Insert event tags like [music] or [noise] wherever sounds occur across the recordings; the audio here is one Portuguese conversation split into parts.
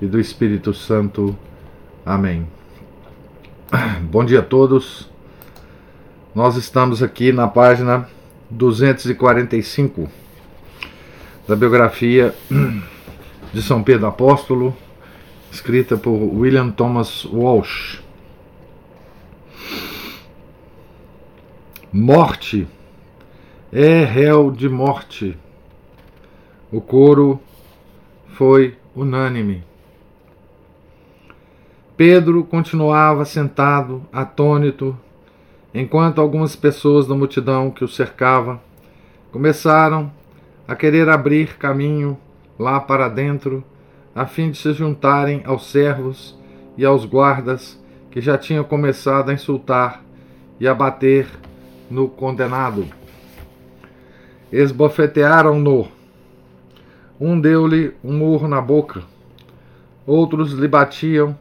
e do Espírito Santo. Amém. [clears throat] Bom dia a todos. Nós estamos aqui na página 245 da biografia [clears throat] de São Pedro Apóstolo, escrita por William Thomas Walsh. Morte é réu de morte. O coro foi unânime. Pedro continuava sentado, atônito, enquanto algumas pessoas da multidão que o cercava começaram a querer abrir caminho lá para dentro, a fim de se juntarem aos servos e aos guardas que já tinham começado a insultar e a bater no condenado. Esbofetearam-no. Um deu-lhe um murro na boca, outros lhe batiam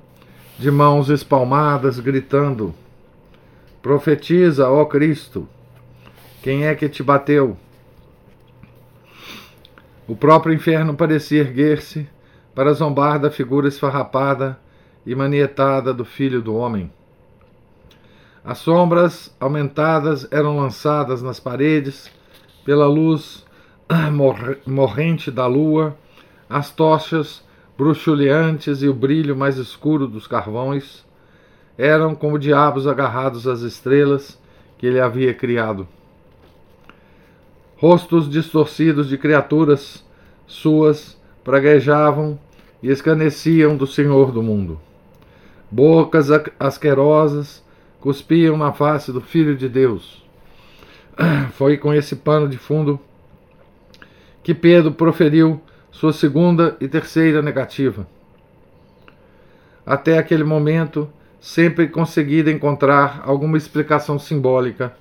de mãos espalmadas, gritando: Profetiza, ó Cristo, quem é que te bateu? O próprio inferno parecia erguer-se para zombar da figura esfarrapada e manietada do Filho do Homem. As sombras aumentadas eram lançadas nas paredes pela luz [clears throat] morrente da lua, as tochas bruxuleantes e o brilho mais escuro dos carvões, eram como diabos agarrados às estrelas que ele havia criado. Rostos distorcidos de criaturas suas praguejavam e escaneciam do Senhor do mundo. Bocas asquerosas cuspiam na face do Filho de Deus. [clears throat] Foi com esse pano de fundo que Pedro proferiu sua segunda e terceira negativa. Até aquele momento, sempre conseguira encontrar alguma explicação simbólica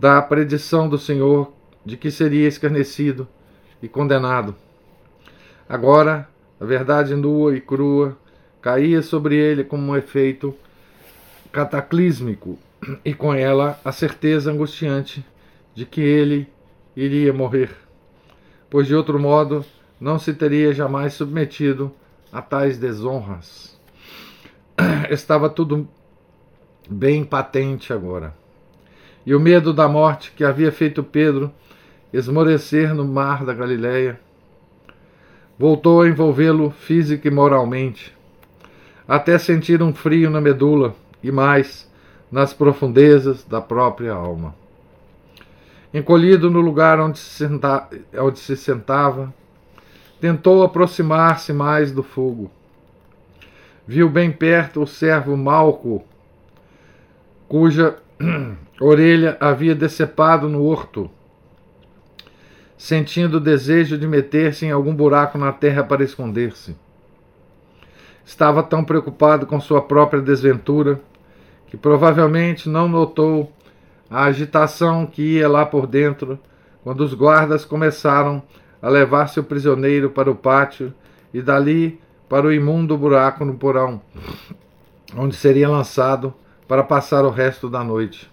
da predição do Senhor de que seria escarnecido e condenado. Agora, a verdade nua e crua caía sobre ele como um efeito cataclísmico e com ela a certeza angustiante de que ele iria morrer, pois de outro modo não se teria jamais submetido a tais desonras. [clears throat] Estava tudo bem patente agora. E o medo da morte que havia feito Pedro esmorecer no mar da Galileia voltou a envolvê-lo física e moralmente, até sentir um frio na medula e mais nas profundezas da própria alma. Encolhido no lugar onde se, senta, onde se sentava, tentou aproximar-se mais do fogo. Viu bem perto o servo Malco, cuja [clears throat] orelha havia decepado no horto, sentindo o desejo de meter-se em algum buraco na terra para esconder-se. Estava tão preocupado com sua própria desventura que provavelmente não notou a agitação que ia lá por dentro quando os guardas começaram a levar seu prisioneiro para o pátio e dali para o imundo buraco no porão, onde seria lançado para passar o resto da noite.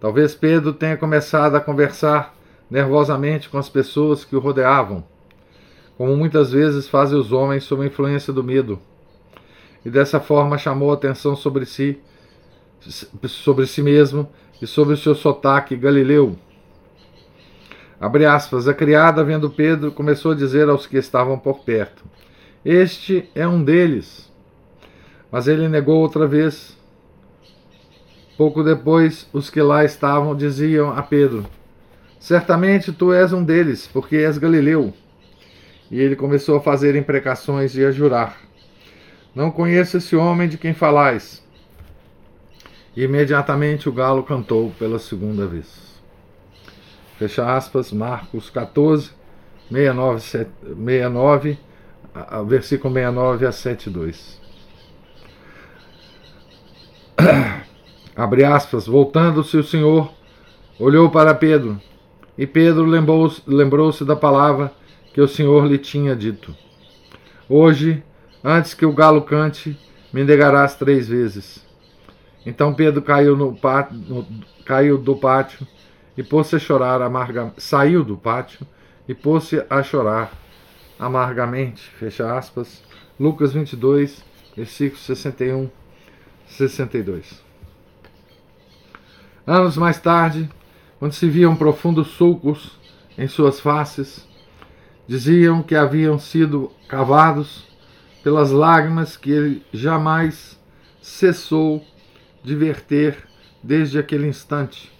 Talvez Pedro tenha começado a conversar nervosamente com as pessoas que o rodeavam, como muitas vezes fazem os homens sob a influência do medo, e dessa forma chamou a atenção sobre si, sobre si mesmo e sobre o seu sotaque galileu Abre aspas, a criada, vendo Pedro, começou a dizer aos que estavam por perto: Este é um deles. Mas ele negou outra vez. Pouco depois, os que lá estavam diziam a Pedro: Certamente tu és um deles, porque és galileu. E ele começou a fazer imprecações e a jurar: Não conheço esse homem de quem falais. E imediatamente o galo cantou pela segunda vez. Fecha aspas, Marcos 14, 69, 69 versículo 69 a 72. Abre aspas, voltando-se o Senhor, olhou para Pedro, e Pedro lembrou-se lembrou da palavra que o Senhor lhe tinha dito. Hoje, antes que o galo cante, me negarás três vezes. Então Pedro caiu, no pátio, caiu do pátio e pôs-se a chorar amargamente. Saiu do pátio e pôs-se a chorar amargamente. Fecha aspas. Lucas 22, versículos 61 62. Anos mais tarde, quando se viam profundos sulcos em suas faces, diziam que haviam sido cavados pelas lágrimas que ele jamais cessou de verter desde aquele instante.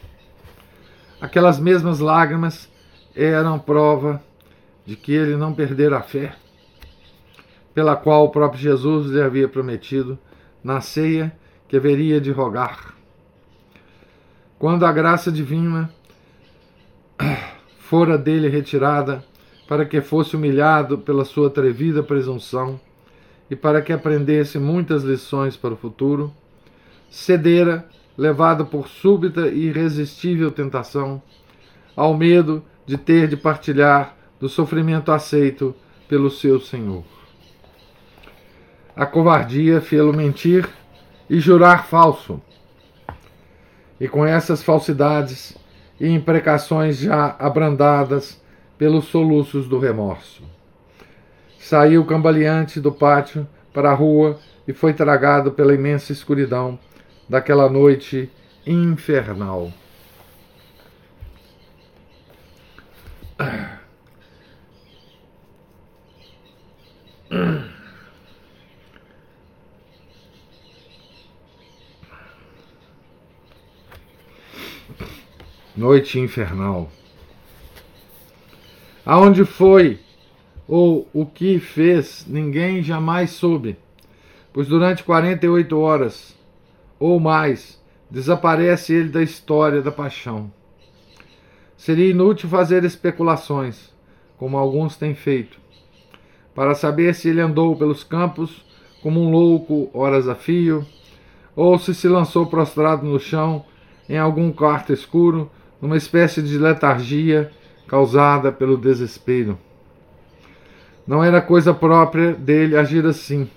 Aquelas mesmas lágrimas eram prova de que ele não perdera a fé, pela qual o próprio Jesus lhe havia prometido na ceia que haveria de rogar. Quando a graça divina fora dele retirada, para que fosse humilhado pela sua atrevida presunção e para que aprendesse muitas lições para o futuro, cedera, levado por súbita e irresistível tentação, ao medo de ter de partilhar do sofrimento aceito pelo seu Senhor. A covardia fê-lo mentir e jurar falso. E com essas falsidades e imprecações já abrandadas pelos soluços do remorso. Saiu cambaleante do pátio para a rua e foi tragado pela imensa escuridão daquela noite infernal. Noite infernal. Aonde foi ou o que fez, ninguém jamais soube, pois durante 48 horas ou mais desaparece ele da história da paixão. Seria inútil fazer especulações, como alguns têm feito, para saber se ele andou pelos campos como um louco horas a fio, ou se se lançou prostrado no chão em algum quarto escuro numa espécie de letargia causada pelo desespero. Não era coisa própria dele agir assim.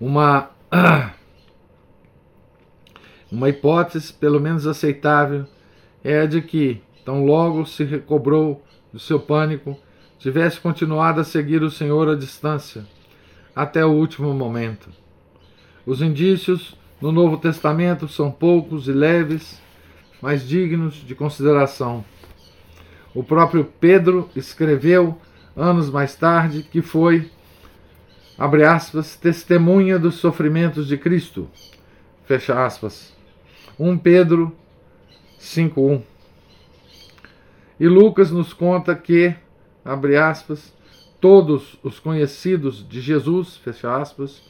Uma [clears throat] uma hipótese, pelo menos aceitável, é a de que, tão logo se recobrou do seu pânico, tivesse continuado a seguir o Senhor à distância, até o último momento. Os indícios no Novo Testamento são poucos e leves, mas dignos de consideração. O próprio Pedro escreveu, anos mais tarde, que foi, abre aspas, testemunha dos sofrimentos de Cristo, fecha aspas. 1 Pedro 5.1 E Lucas nos conta que, abre aspas, todos os conhecidos de Jesus, fecha aspas,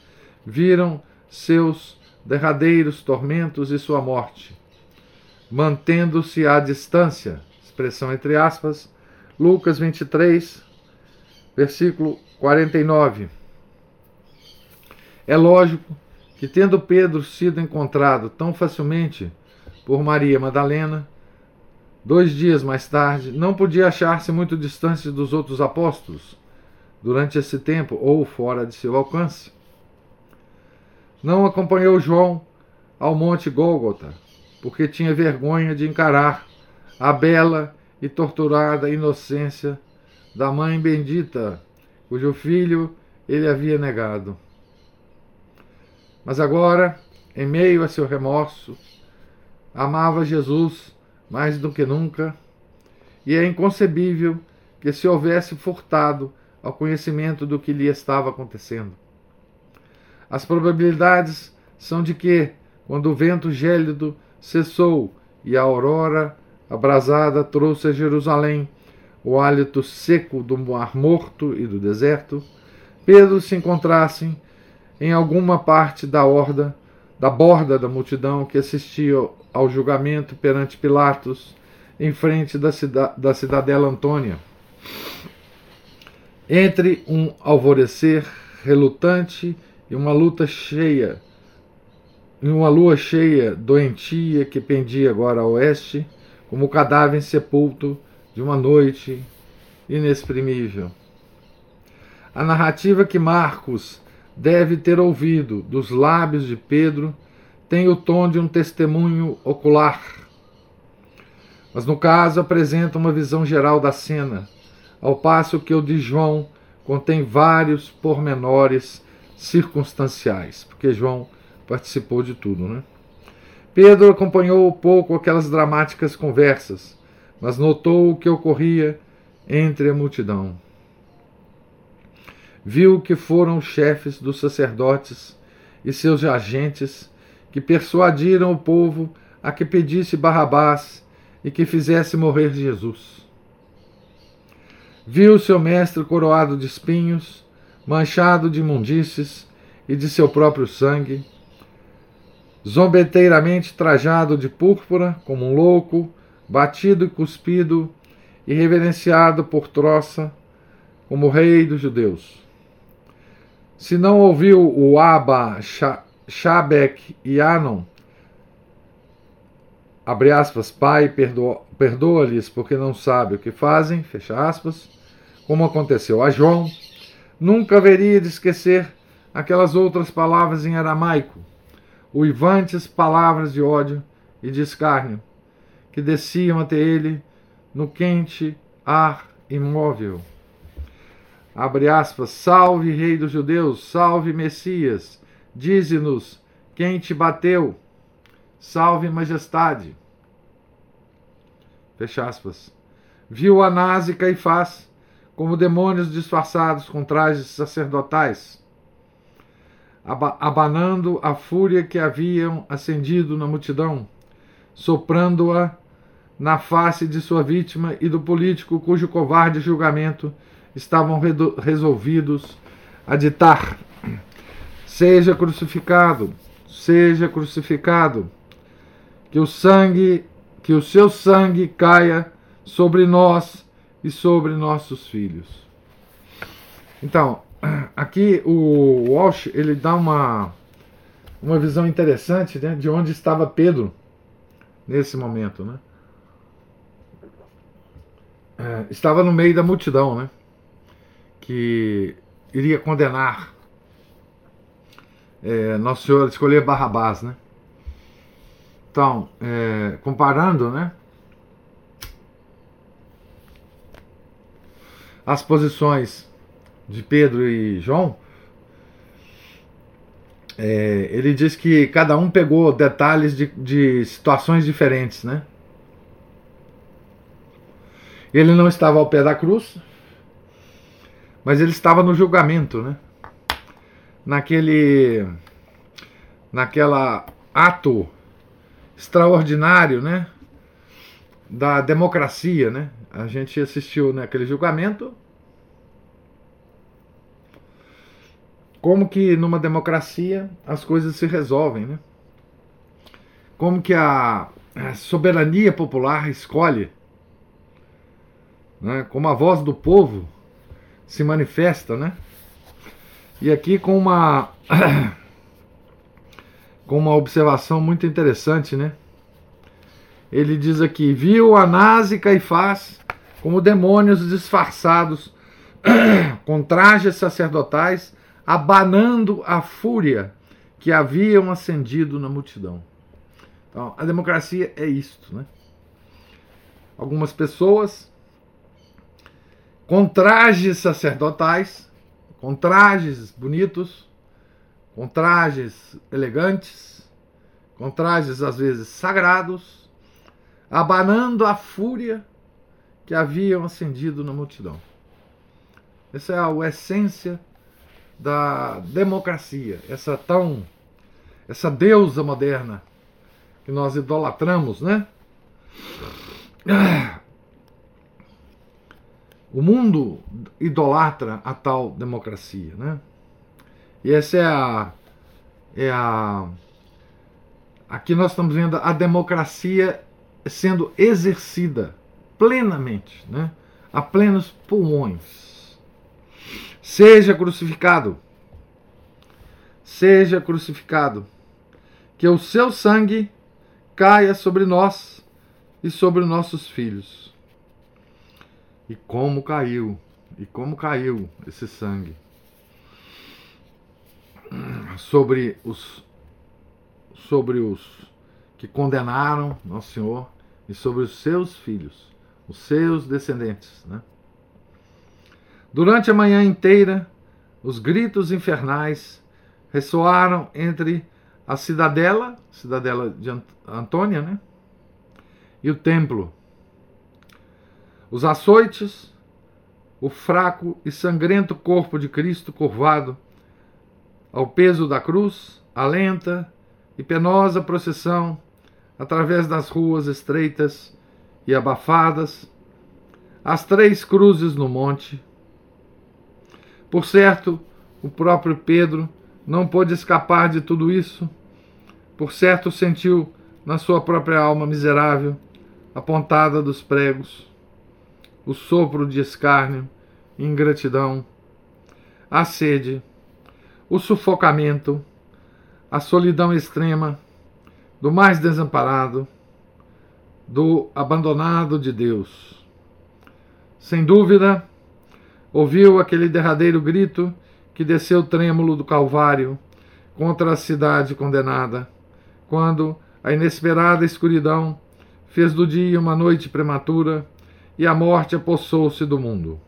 viram seus derradeiros tormentos e sua morte mantendo-se à distância. Expressão entre aspas, Lucas 23, versículo 49. É lógico que, tendo Pedro sido encontrado tão facilmente por Maria Madalena, dois dias mais tarde, não podia achar-se muito distante dos outros apóstolos durante esse tempo ou fora de seu alcance. Não acompanhou João ao Monte Gólgota, porque tinha vergonha de encarar a bela e torturada inocência da mãe bendita, cujo filho ele havia negado. Mas agora, em meio a seu remorso, amava Jesus mais do que nunca, e é inconcebível que se houvesse furtado ao conhecimento do que lhe estava acontecendo. As probabilidades são de que, quando o vento gélido cessou e a aurora abrasada trouxe a Jerusalém o hálito seco do mar morto e do deserto, Pedro se encontrasse em alguma parte da horda, da borda da multidão que assistia ao julgamento perante Pilatos, em frente da, cida da cidadela Antônia. Entre um alvorecer relutante e uma luta cheia, e uma lua cheia doentia que pendia agora a oeste, como o cadáver sepulto de uma noite inexprimível. A narrativa que Marcos deve ter ouvido dos lábios de Pedro tem o tom de um testemunho ocular. Mas no caso apresenta uma visão geral da cena, ao passo que o de João contém vários pormenores circunstanciais, porque João participou de tudo, né? Pedro acompanhou pouco aquelas dramáticas conversas, mas notou o que ocorria entre a multidão. Viu que foram os chefes dos sacerdotes e seus agentes que persuadiram o povo a que pedisse Barrabás e que fizesse morrer Jesus. Viu seu mestre coroado de espinhos, manchado de imundícies e de seu próprio sangue, zombeteiramente trajado de púrpura, como um louco, batido e cuspido e reverenciado por troça como rei dos judeus. Se não ouviu o Abba, Shabek e Anon, abre aspas, Pai, perdoa-lhes porque não sabe o que fazem, fecha aspas, como aconteceu a João, nunca haveria de esquecer aquelas outras palavras em aramaico, uivantes palavras de ódio e de escárnio, que desciam até ele no quente ar imóvel. Abre aspas, salve Rei dos Judeus, salve Messias, dize-nos quem te bateu, salve Majestade. Fecha aspas. Viu Anás e Caifás como demônios disfarçados com trajes sacerdotais abanando a fúria que haviam acendido na multidão, soprando-a na face de sua vítima e do político cujo covarde julgamento estavam resolvidos a ditar: Seja crucificado, seja crucificado, que o sangue, que o seu sangue caia sobre nós e sobre nossos filhos. Então, aqui o Walsh ele dá uma, uma visão interessante né, de onde estava Pedro nesse momento. Né? É, estava no meio da multidão né, que iria condenar é, Nosso Senhor escolher Barrabás. Né? Então, é, comparando né, as posições de Pedro e João, é, ele diz que cada um pegou detalhes de, de situações diferentes, né? Ele não estava ao pé da cruz, mas ele estava no julgamento, né? Naquele, naquela ato extraordinário, né? Da democracia, né? A gente assistiu naquele julgamento Como que numa democracia as coisas se resolvem, né? Como que a, a soberania popular escolhe, né? Como a voz do povo se manifesta, né? E aqui com uma [coughs] com uma observação muito interessante, né? Ele diz aqui: viu Anás e Caifás como demônios disfarçados [coughs] com trajes sacerdotais abanando a fúria que haviam acendido na multidão. Então, a democracia é isto, né? Algumas pessoas com trajes sacerdotais, com trajes bonitos, com trajes elegantes, com trajes às vezes sagrados, abanando a fúria que haviam acendido na multidão. Essa é a essência da democracia, essa tão essa deusa moderna que nós idolatramos, né? O mundo idolatra a tal democracia, né? E essa é a é a aqui nós estamos vendo a democracia sendo exercida plenamente, né? A plenos pulmões. Seja crucificado. Seja crucificado. Que o seu sangue caia sobre nós e sobre nossos filhos. E como caiu, e como caiu esse sangue sobre os sobre os que condenaram nosso Senhor e sobre os seus filhos, os seus descendentes, né? Durante a manhã inteira, os gritos infernais ressoaram entre a cidadela, cidadela de Antônia, né? E o templo. Os açoites, o fraco e sangrento corpo de Cristo curvado ao peso da cruz, a lenta e penosa procissão através das ruas estreitas e abafadas, as três cruzes no monte. Por certo, o próprio Pedro não pôde escapar de tudo isso. Por certo, sentiu na sua própria alma miserável a pontada dos pregos, o sopro de escárnio, ingratidão, a sede o sufocamento, a solidão extrema do mais desamparado, do abandonado de Deus. Sem dúvida, ouviu aquele derradeiro grito que desceu trêmulo do Calvário contra a cidade condenada, quando a inesperada escuridão fez do dia uma noite prematura e a morte apossou-se do mundo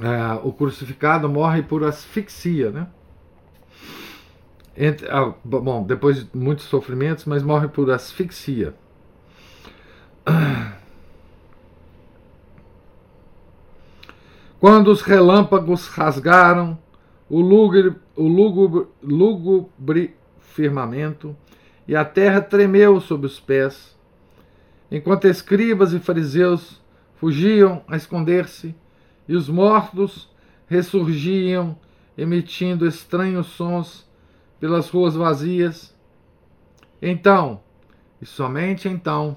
é, o crucificado morre por asfixia, né? Entre, ah, bom, depois de muitos sofrimentos, mas morre por asfixia. [clears throat] Quando os relâmpagos rasgaram o lúgubre, o lúgubre, firmamento e a terra tremeu sob os pés, enquanto escribas e fariseus fugiam a esconder-se, e os mortos ressurgiam, emitindo estranhos sons pelas ruas vazias. Então, e somente então,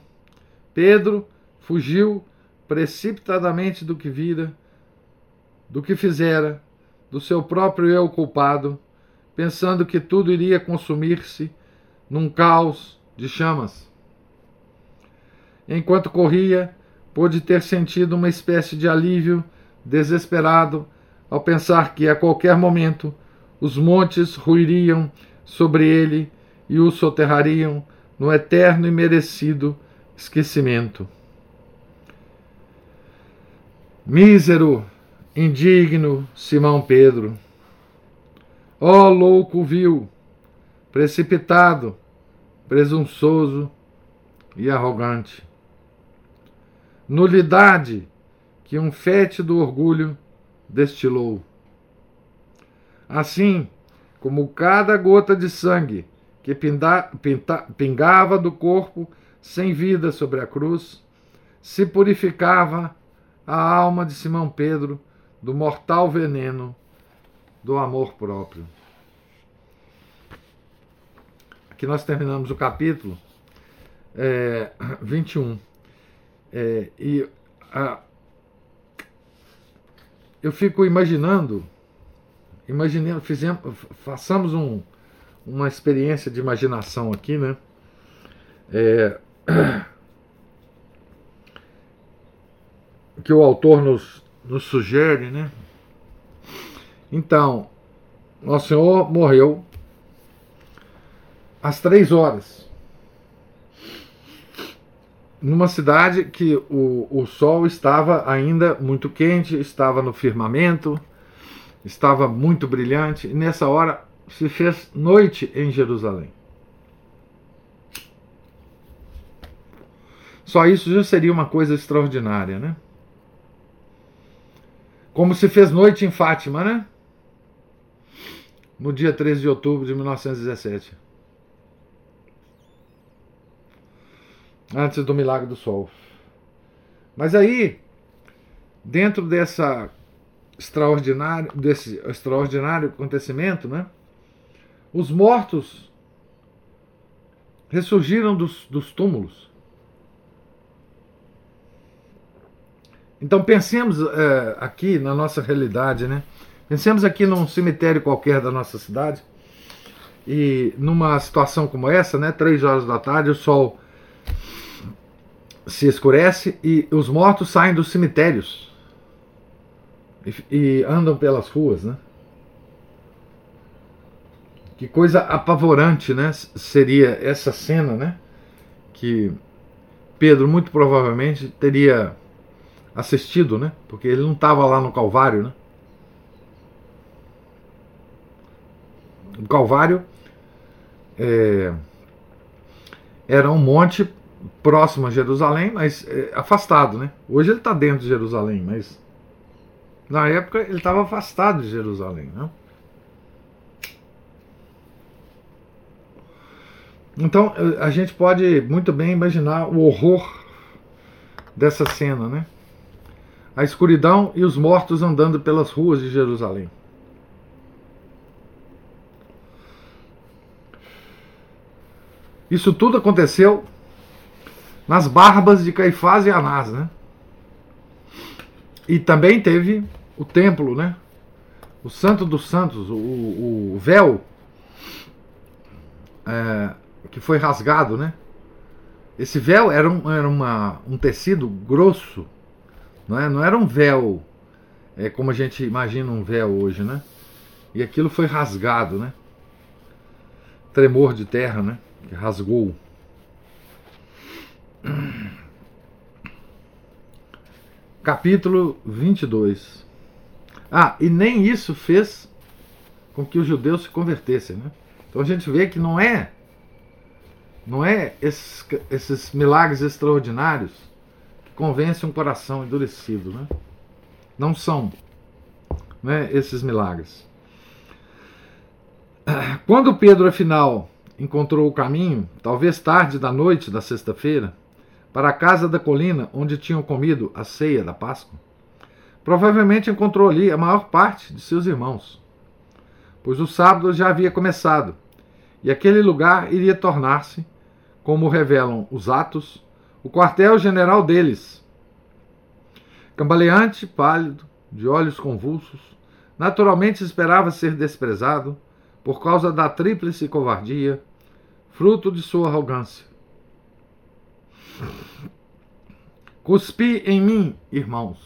Pedro fugiu precipitadamente do que vira, do que fizera, do seu próprio eu culpado, pensando que tudo iria consumir-se num caos de chamas. Enquanto corria, pôde ter sentido uma espécie de alívio desesperado ao pensar que a qualquer momento os montes ruiriam sobre ele e o soterrariam no eterno e merecido esquecimento. Mísero, indigno Simão Pedro, ó oh, louco vil, precipitado, presunçoso e arrogante. Nulidade que um fétido orgulho destilou. Assim como cada gota de sangue que pinda, pinta, pingava do corpo sem vida sobre a cruz, se purificava a alma de Simão Pedro do mortal veneno do amor próprio. Aqui nós terminamos o capítulo é, 21. É, e a, eu fico imaginando, imaginando, fizemos, façamos um, uma experiência de imaginação aqui, né? É, [coughs] que o autor nos, nos sugere, né? Então, Nosso Senhor morreu às três horas numa cidade que o, o sol estava ainda muito quente, estava no firmamento, estava muito brilhante, e nessa hora se fez noite em Jerusalém. Só isso já seria uma coisa extraordinária, né? Como se fez noite em Fátima, né? No dia 13 de outubro de 1917. Antes do milagre do sol. Mas aí, dentro dessa extraordinário, desse extraordinário acontecimento, né, os mortos ressurgiram dos, dos túmulos. Então pensemos é, aqui na nossa realidade, né? Pensemos aqui num cemitério qualquer da nossa cidade e numa situação como essa, né? Três horas da tarde, o sol se escurece e os mortos saem dos cemitérios e, e andam pelas ruas, né? Que coisa apavorante, né? Seria essa cena, né? Que Pedro muito provavelmente teria assistido, né? Porque ele não estava lá no Calvário, né? O Calvário é, era um monte próximo a Jerusalém, mas é, afastado, né? Hoje ele está dentro de Jerusalém, mas na época ele estava afastado de Jerusalém, né? Então a gente pode muito bem imaginar o horror dessa cena, né? A escuridão e os mortos andando pelas ruas de Jerusalém. Isso tudo aconteceu nas barbas de Caifás e Anás, né? E também teve o templo, né? O Santo dos Santos, o, o véu é, que foi rasgado, né? Esse véu era, um, era uma, um tecido grosso, não, é? não era um véu é, como a gente imagina um véu hoje, né? E aquilo foi rasgado, né? Tremor de terra, né? Que rasgou. Capítulo 22. Ah, e nem isso fez com que os judeus se convertessem, né? Então a gente vê que não é não é esses, esses milagres extraordinários que convencem um coração endurecido, né? Não são né, esses milagres. Quando Pedro, afinal, encontrou o caminho, talvez tarde da noite da sexta-feira, para a casa da colina onde tinham comido a ceia da Páscoa, provavelmente encontrou ali a maior parte de seus irmãos, pois o sábado já havia começado e aquele lugar iria tornar-se como revelam os atos, o quartel-general deles. Cambaleante, pálido, de olhos convulsos, naturalmente esperava ser desprezado por causa da tríplice covardia, fruto de sua arrogância. Cuspi em mim, irmãos.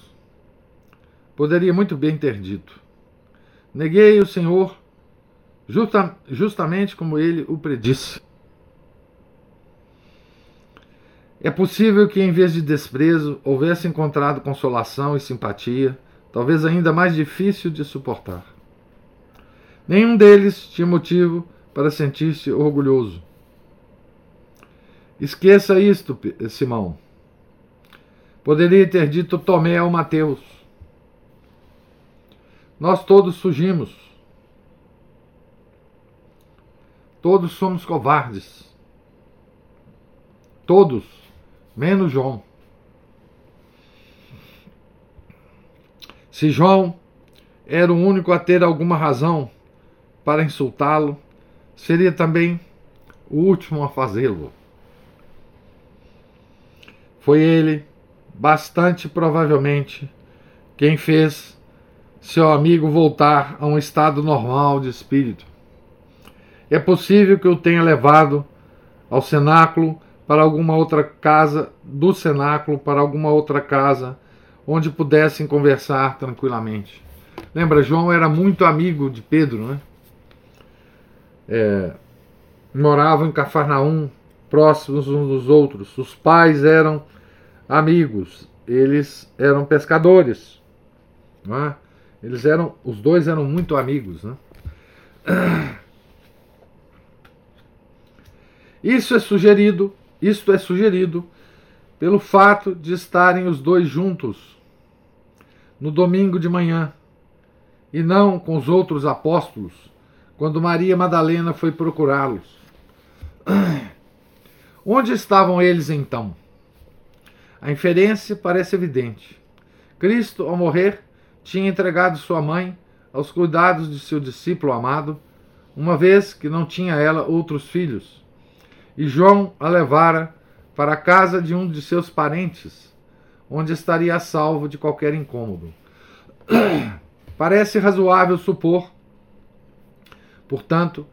Poderia muito bem ter dito. Neguei o Senhor justa, justamente como ele o predisse. É possível que, em vez de desprezo, houvesse encontrado consolação e simpatia, talvez ainda mais difícil de suportar. Nenhum deles tinha motivo para sentir-se orgulhoso. Esqueça isto, Simão. Poderia ter dito Tomé ao Mateus. Nós todos fugimos. Todos somos covardes. Todos menos João. Se João era o único a ter alguma razão para insultá-lo, seria também o último a fazê-lo. Foi ele, bastante provavelmente, quem fez seu amigo voltar a um estado normal de espírito. É possível que o tenha levado ao cenáculo para alguma outra casa do cenáculo, para alguma outra casa onde pudessem conversar tranquilamente. Lembra, João era muito amigo de Pedro, né? É, moravam em Cafarnaum, próximos uns dos outros. Os pais eram amigos, eles eram pescadores, é? Eles eram, os dois eram muito amigos, né? Isso é sugerido isto é sugerido pelo fato de estarem os dois juntos no domingo de manhã e não com os outros apóstolos quando Maria Madalena foi procurá-los. Onde estavam eles então? A inferência parece evidente. Cristo, ao morrer, tinha entregado sua mãe aos cuidados de seu discípulo amado, uma vez que não tinha ela outros filhos e João a levara para a casa de um de seus parentes, onde estaria a salvo de qualquer incômodo. [clears throat] Parece razoável supor, portanto,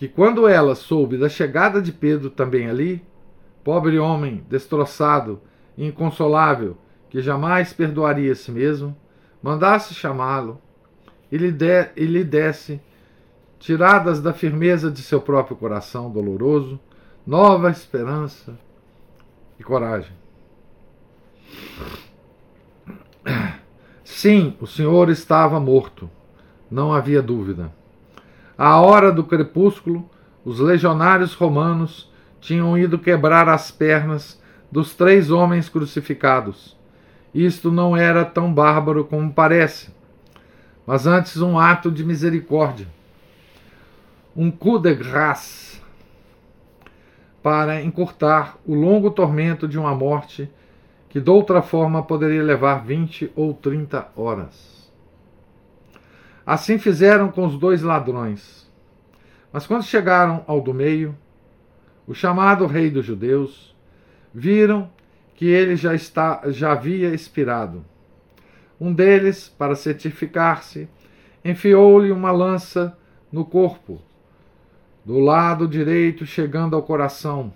que quando ela soube da chegada de Pedro também ali, pobre homem destroçado e inconsolável, que jamais perdoaria a si mesmo, mandasse chamá-lo e lhe, e lhe desse, tiradas da firmeza de seu próprio coração doloroso, nova esperança e coragem. Sim, o Senhor estava morto, não havia dúvida. À hora do crepúsculo, os legionários romanos tinham ido quebrar as pernas dos três homens crucificados. Isto não era tão bárbaro como parece, mas antes um ato de misericórdia. Um coup de grâce para encurtar o longo tormento de uma morte que de outra forma poderia levar 20 ou 30 horas. Assim fizeram com os dois ladrões. Mas quando chegaram ao do meio, o chamado rei dos judeus, viram que ele já, está, já havia expirado. Um deles, para certificar-se, enfiou-lhe uma lança no corpo, do lado direito chegando ao coração,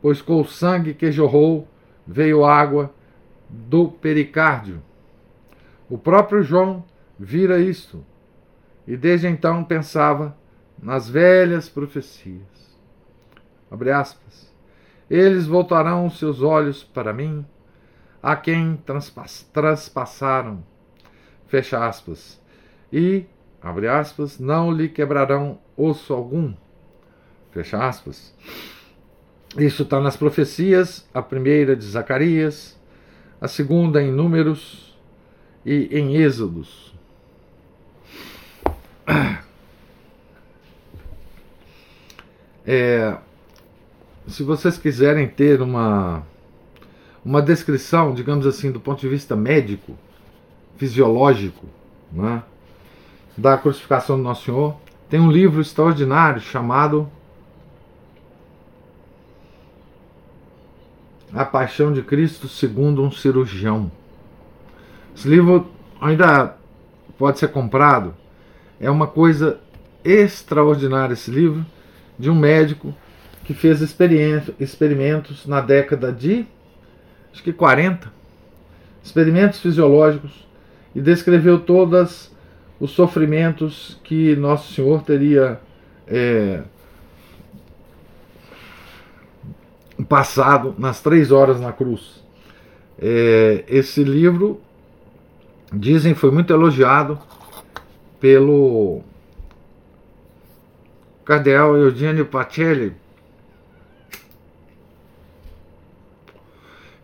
pois com o sangue que jorrou veio água do pericárdio. O próprio João vira isto e desde então pensava nas velhas profecias. Abre aspas. Eles voltarão os seus olhos para mim, a quem transpass transpassaram. Fecha aspas. E, abre aspas, não lhe quebrarão osso algum. Fecha aspas. Isso está nas profecias, a primeira de Zacarias, a segunda em Números e em Êxodos. É, se vocês quiserem ter uma, uma descrição, digamos assim, do ponto de vista médico, fisiológico, né, da crucificação do Nosso Senhor, tem um livro extraordinário chamado A Paixão de Cristo segundo um cirurgião. Esse livro ainda pode ser comprado. É uma coisa extraordinária esse livro de um médico que fez experimentos na década de acho que 40, experimentos fisiológicos e descreveu todos os sofrimentos que Nosso Senhor teria é, passado nas três horas na cruz. É, esse livro, dizem, foi muito elogiado pelo cardeal Eugenio Pacelli,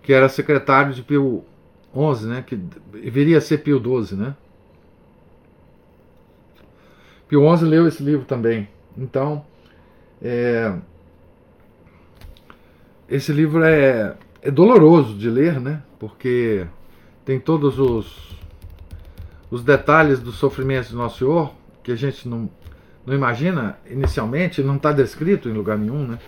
que era secretário de Pio XI, né, que viria a ser Pio XII, né? Pio XI leu esse livro também. Então, é, esse livro é, é doloroso de ler, né? Porque tem todos os, os detalhes do sofrimento do Nosso Senhor que a gente não, não imagina inicialmente, não está descrito em lugar nenhum, né?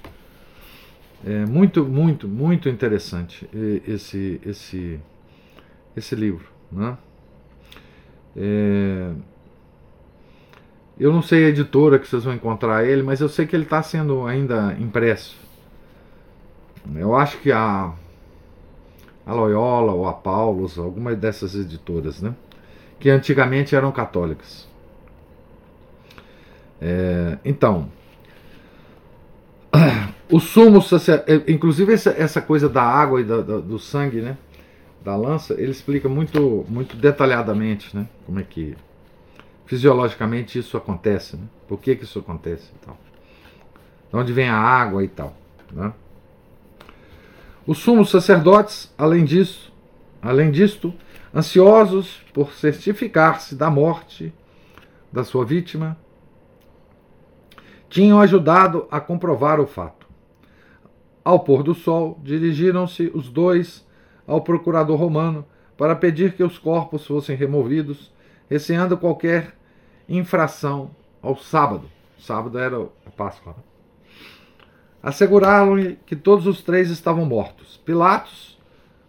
É muito, muito, muito interessante esse, esse, esse livro, né? É, eu não sei a editora que vocês vão encontrar ele, mas eu sei que ele está sendo ainda impresso. Eu acho que a, a Loyola ou a Paulus, alguma dessas editoras, né? Que antigamente eram católicas. É, então, o sumo sacerdote, inclusive essa, essa coisa da água e da, da, do sangue, né? Da lança, ele explica muito, muito detalhadamente, né? Como é que fisiologicamente isso acontece, né? Por que, que isso acontece e tal. De onde vem a água e tal, né? Os sumos sacerdotes, além disso, além disto, ansiosos por certificar-se da morte da sua vítima, tinham ajudado a comprovar o fato. Ao pôr do sol, dirigiram-se os dois ao procurador romano para pedir que os corpos fossem removidos, receando qualquer infração ao sábado. Sábado era a Páscoa. Né? Asseguraram-lhe que todos os três estavam mortos. Pilatos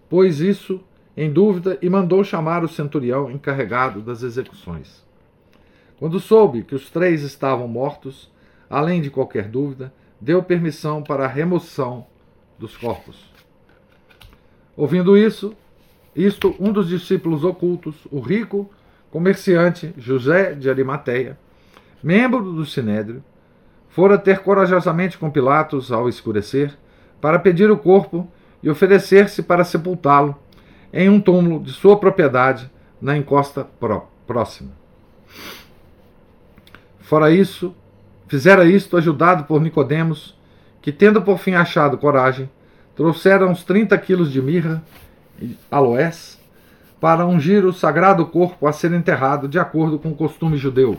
pôs isso em dúvida e mandou chamar o centurião encarregado das execuções. Quando soube que os três estavam mortos, além de qualquer dúvida, deu permissão para a remoção dos corpos. Ouvindo isso, isto, um dos discípulos ocultos, o rico comerciante José de Arimateia, membro do Sinédrio, fora ter corajosamente com Pilatos ao escurecer, para pedir o corpo e oferecer-se para sepultá-lo em um túmulo de sua propriedade na encosta próxima. Fora isso, fizera isto ajudado por Nicodemos, que tendo por fim achado coragem, trouxera uns 30 quilos de mirra e aloés para ungir o sagrado corpo a ser enterrado de acordo com o costume judeu.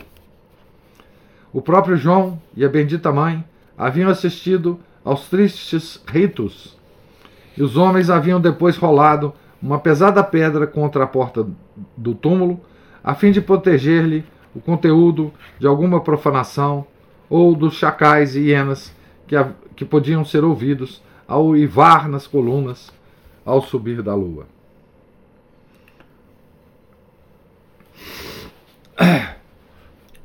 O próprio João e a bendita mãe haviam assistido aos tristes ritos, e os homens haviam depois rolado uma pesada pedra contra a porta do túmulo, a fim de proteger-lhe o conteúdo de alguma profanação ou dos chacais e hienas que, que podiam ser ouvidos ao uivar nas colunas ao subir da lua.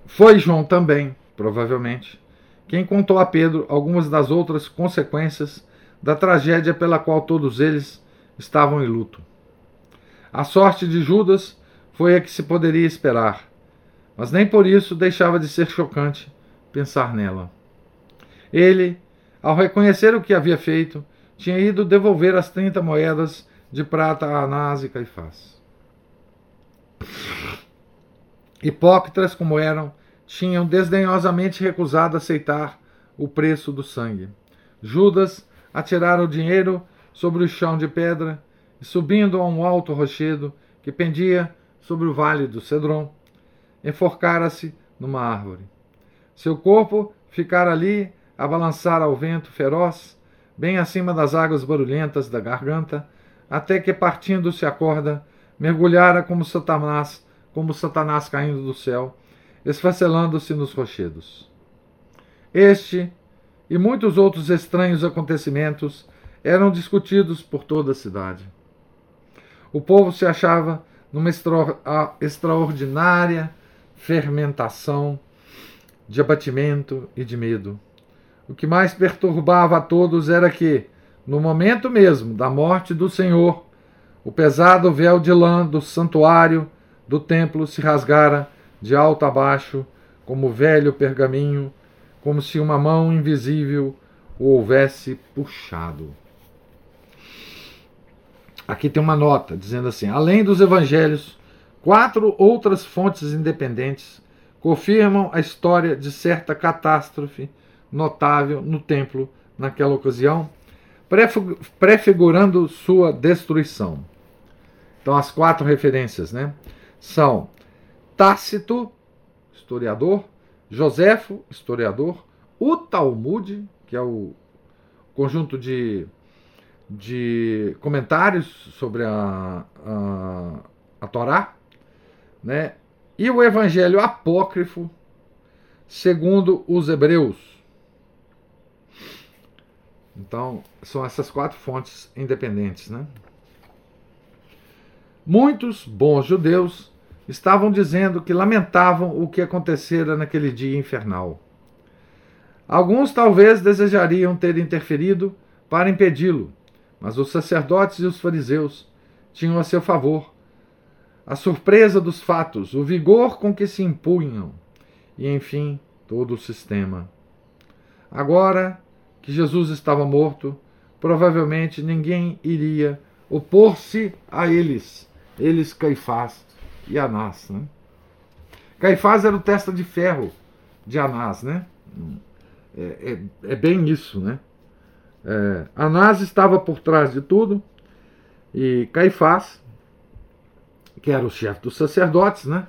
Foi João também, provavelmente, quem contou a Pedro algumas das outras consequências da tragédia pela qual todos eles estavam em luto. A sorte de Judas foi a que se poderia esperar, mas nem por isso deixava de ser chocante pensar nela. Ele, ao reconhecer o que havia feito, tinha ido devolver as trinta moedas de prata a Anás e Caifás. Hipócritas como eram, tinham desdenhosamente recusado aceitar o preço do sangue. Judas atirara o dinheiro sobre o chão de pedra e, subindo a um alto rochedo que pendia sobre o vale do Cedron, enforcara-se numa árvore. Seu corpo ficara ali a balançar ao vento feroz, bem acima das águas barulhentas da garganta, até que, partindo-se a corda, mergulhara como Satanás, como Satanás caindo do céu, esfacelando-se nos rochedos. Este e muitos outros estranhos acontecimentos eram discutidos por toda a cidade. O povo se achava numa extra extraordinária fermentação de abatimento e de medo. O que mais perturbava a todos era que, no momento mesmo da morte do Senhor, o pesado véu de lã do santuário do templo se rasgara de alto a baixo, como velho pergaminho, como se uma mão invisível o houvesse puxado. Aqui tem uma nota dizendo assim: além dos evangelhos, quatro outras fontes independentes confirmam a história de certa catástrofe notável no templo naquela ocasião, prefigurando sua destruição. Então, as quatro referências né, são Tácito, historiador, Joséfo, historiador, o Talmud, que é o conjunto de, de comentários sobre a, a, a Torá, né, e o Evangelho apócrifo, segundo os Hebreus. Então, são essas quatro fontes independentes. Né? Muitos bons judeus estavam dizendo que lamentavam o que acontecera naquele dia infernal. Alguns talvez desejariam ter interferido para impedi-lo, mas os sacerdotes e os fariseus tinham a seu favor a surpresa dos fatos, o vigor com que se impunham e, enfim, todo o sistema. Agora que Jesus estava morto, provavelmente ninguém iria opor-se a eles, eles Caifás e Anás. Né? Caifás era o testa de ferro de Anás, né? É, é, é bem isso, né? É, Anás estava por trás de tudo e Caifás, que era o chefe dos sacerdotes, né?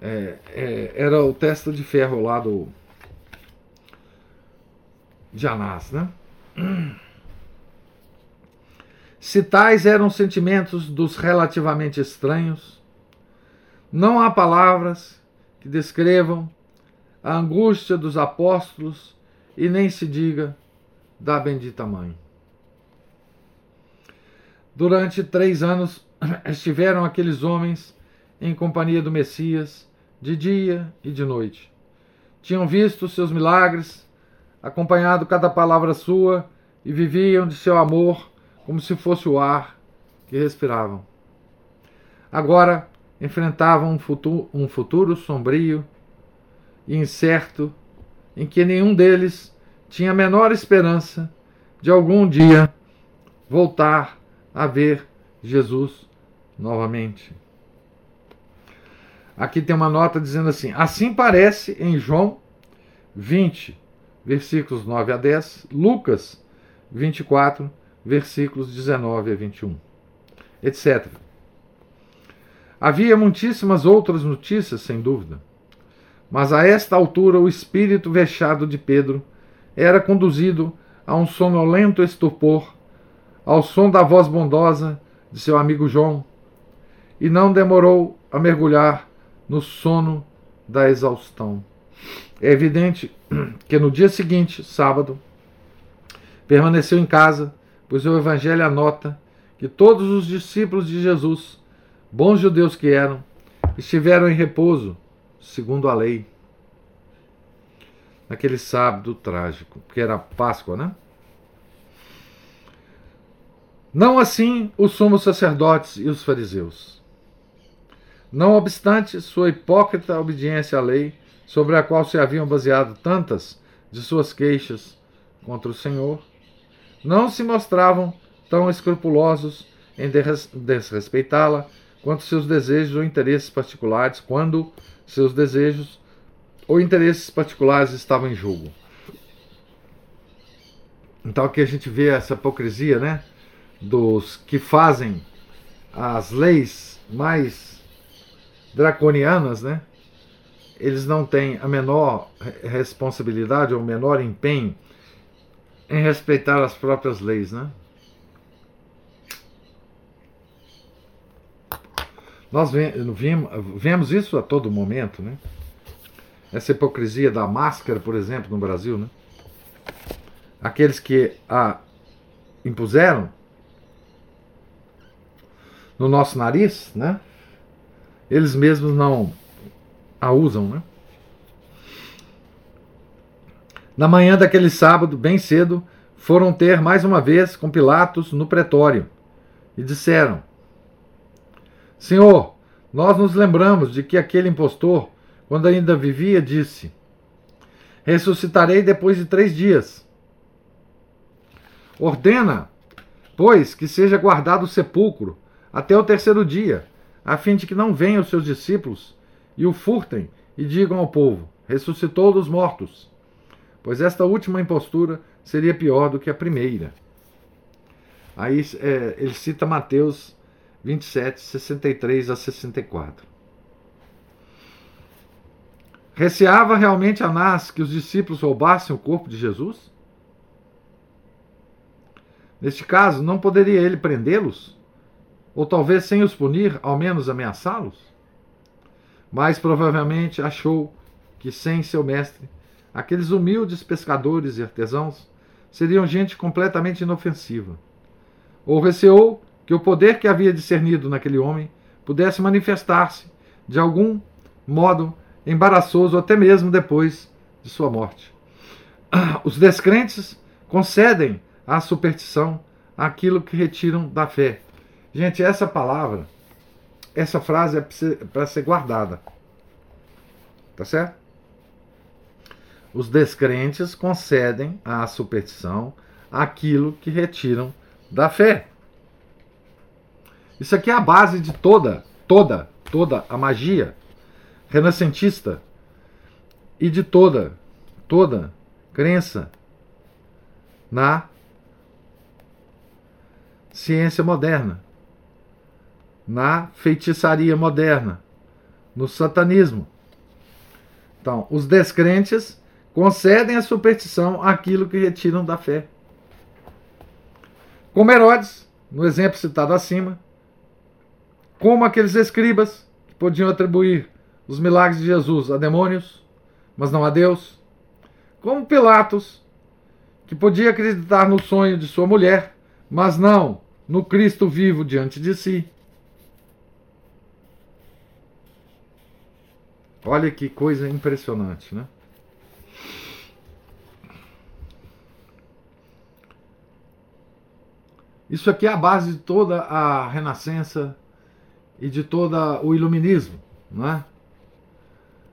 É, é, era o testa de ferro lá do, de Anás, né? Se tais eram sentimentos dos relativamente estranhos, não há palavras que descrevam a angústia dos apóstolos e nem se diga da bendita mãe. Durante três anos [coughs] estiveram aqueles homens em companhia do Messias, de dia e de noite. Tinham visto seus milagres, acompanhado cada palavra sua e viviam de seu amor como se fosse o ar que respiravam. Agora enfrentavam um futuro, um futuro sombrio e incerto em que nenhum deles tinha a menor esperança de algum dia voltar a ver Jesus novamente. Aqui tem uma nota dizendo assim: assim parece em João 20, versículos 9 a 10, Lucas 24, versículos 19 a 21, etc. Havia muitíssimas outras notícias, sem dúvida, mas a esta altura o espírito vexado de Pedro era conduzido a um sonolento estupor, ao som da voz bondosa de seu amigo João, e não demorou a mergulhar no sono da exaustão. É evidente que no dia seguinte, sábado, permaneceu em casa, pois o Evangelho anota que todos os discípulos de Jesus, bons judeus que eram, estiveram em repouso, segundo a lei. Naquele sábado trágico, que era Páscoa, né? Não assim os sumos sacerdotes e os fariseus. Não obstante sua hipócrita obediência à lei, sobre a qual se haviam baseado tantas de suas queixas contra o Senhor, não se mostravam tão escrupulosos em desrespeitá-la quanto seus desejos ou interesses particulares, quando seus desejos ou interesses particulares estavam em jogo. Então aqui a gente vê essa hipocrisia, né, dos que fazem as leis mais draconianas, né? Eles não têm a menor responsabilidade ou menor empenho em respeitar as próprias leis, né? Nós vemos isso a todo momento, né? Essa hipocrisia da máscara, por exemplo, no Brasil, né? Aqueles que a impuseram no nosso nariz, né? Eles mesmos não a usam, né? Na manhã daquele sábado, bem cedo, foram ter mais uma vez com Pilatos no pretório e disseram: Senhor, nós nos lembramos de que aquele impostor, quando ainda vivia, disse: Ressuscitarei depois de três dias. Ordena, pois, que seja guardado o sepulcro até o terceiro dia a fim de que não venham os seus discípulos e o furtem e digam ao povo: ressuscitou dos mortos. Pois esta última impostura seria pior do que a primeira. Aí é, ele cita Mateus 27, 63 a 64. Receava realmente Anás que os discípulos roubassem o corpo de Jesus? Neste caso, não poderia ele prendê-los? Ou talvez sem os punir, ao menos ameaçá-los? Mas provavelmente achou que sem seu mestre, aqueles humildes pescadores e artesãos seriam gente completamente inofensiva. Ou receou que o poder que havia discernido naquele homem pudesse manifestar-se de algum modo embaraçoso até mesmo depois de sua morte. [clears throat] Os descrentes concedem à superstição aquilo que retiram da fé Gente, essa palavra, essa frase é para ser guardada. Tá certo? Os descrentes concedem à superstição aquilo que retiram da fé. Isso aqui é a base de toda, toda, toda a magia renascentista e de toda, toda crença na ciência moderna na feitiçaria moderna, no satanismo. Então, os descrentes concedem à superstição aquilo que retiram da fé. Como Herodes, no exemplo citado acima, como aqueles escribas que podiam atribuir os milagres de Jesus a demônios, mas não a Deus, como Pilatos, que podia acreditar no sonho de sua mulher, mas não no Cristo vivo diante de si. Olha que coisa impressionante, né? Isso aqui é a base de toda a renascença e de todo o iluminismo, não é?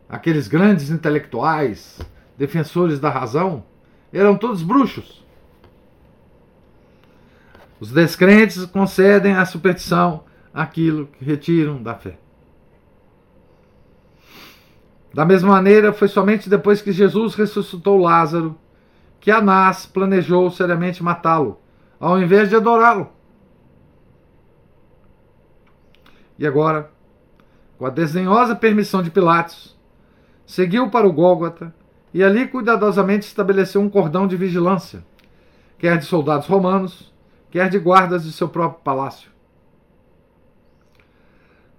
Aqueles grandes intelectuais, defensores da razão, eram todos bruxos. Os descrentes concedem à superstição aquilo que retiram da fé. Da mesma maneira, foi somente depois que Jesus ressuscitou Lázaro que Anás planejou seriamente matá-lo, ao invés de adorá-lo. E agora, com a desdenhosa permissão de Pilatos, seguiu para o Gólgota e ali cuidadosamente estabeleceu um cordão de vigilância, quer de soldados romanos, quer de guardas de seu próprio palácio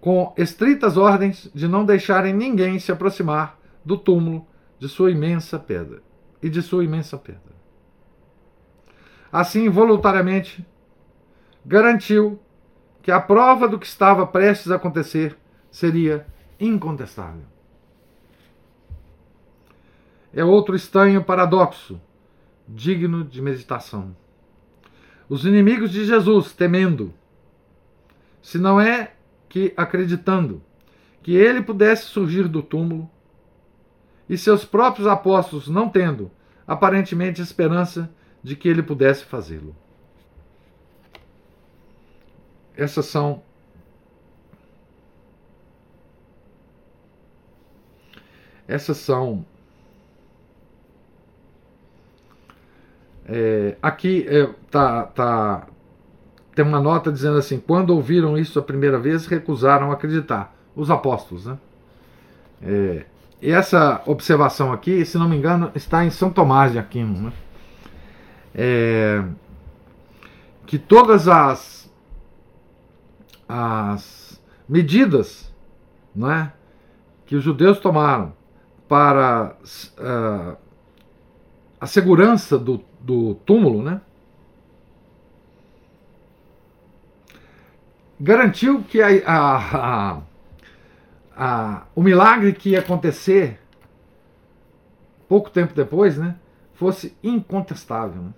com estritas ordens de não deixarem ninguém se aproximar do túmulo de sua imensa pedra e de sua imensa pedra. Assim, voluntariamente, garantiu que a prova do que estava prestes a acontecer seria incontestável. É outro estranho paradoxo, digno de meditação. Os inimigos de Jesus, temendo, se não é que, acreditando que ele pudesse surgir do túmulo, e seus próprios apóstolos não tendo, aparentemente, esperança de que ele pudesse fazê-lo. Essas são essas são é, aqui é, tá, tá tem uma nota dizendo assim: quando ouviram isso a primeira vez, recusaram acreditar. Os apóstolos, né? É, e essa observação aqui, se não me engano, está em São Tomás de Aquino, né? É, que todas as, as medidas né, que os judeus tomaram para uh, a segurança do, do túmulo, né? Garantiu que a, a, a, o milagre que ia acontecer pouco tempo depois, né, fosse incontestável. Né?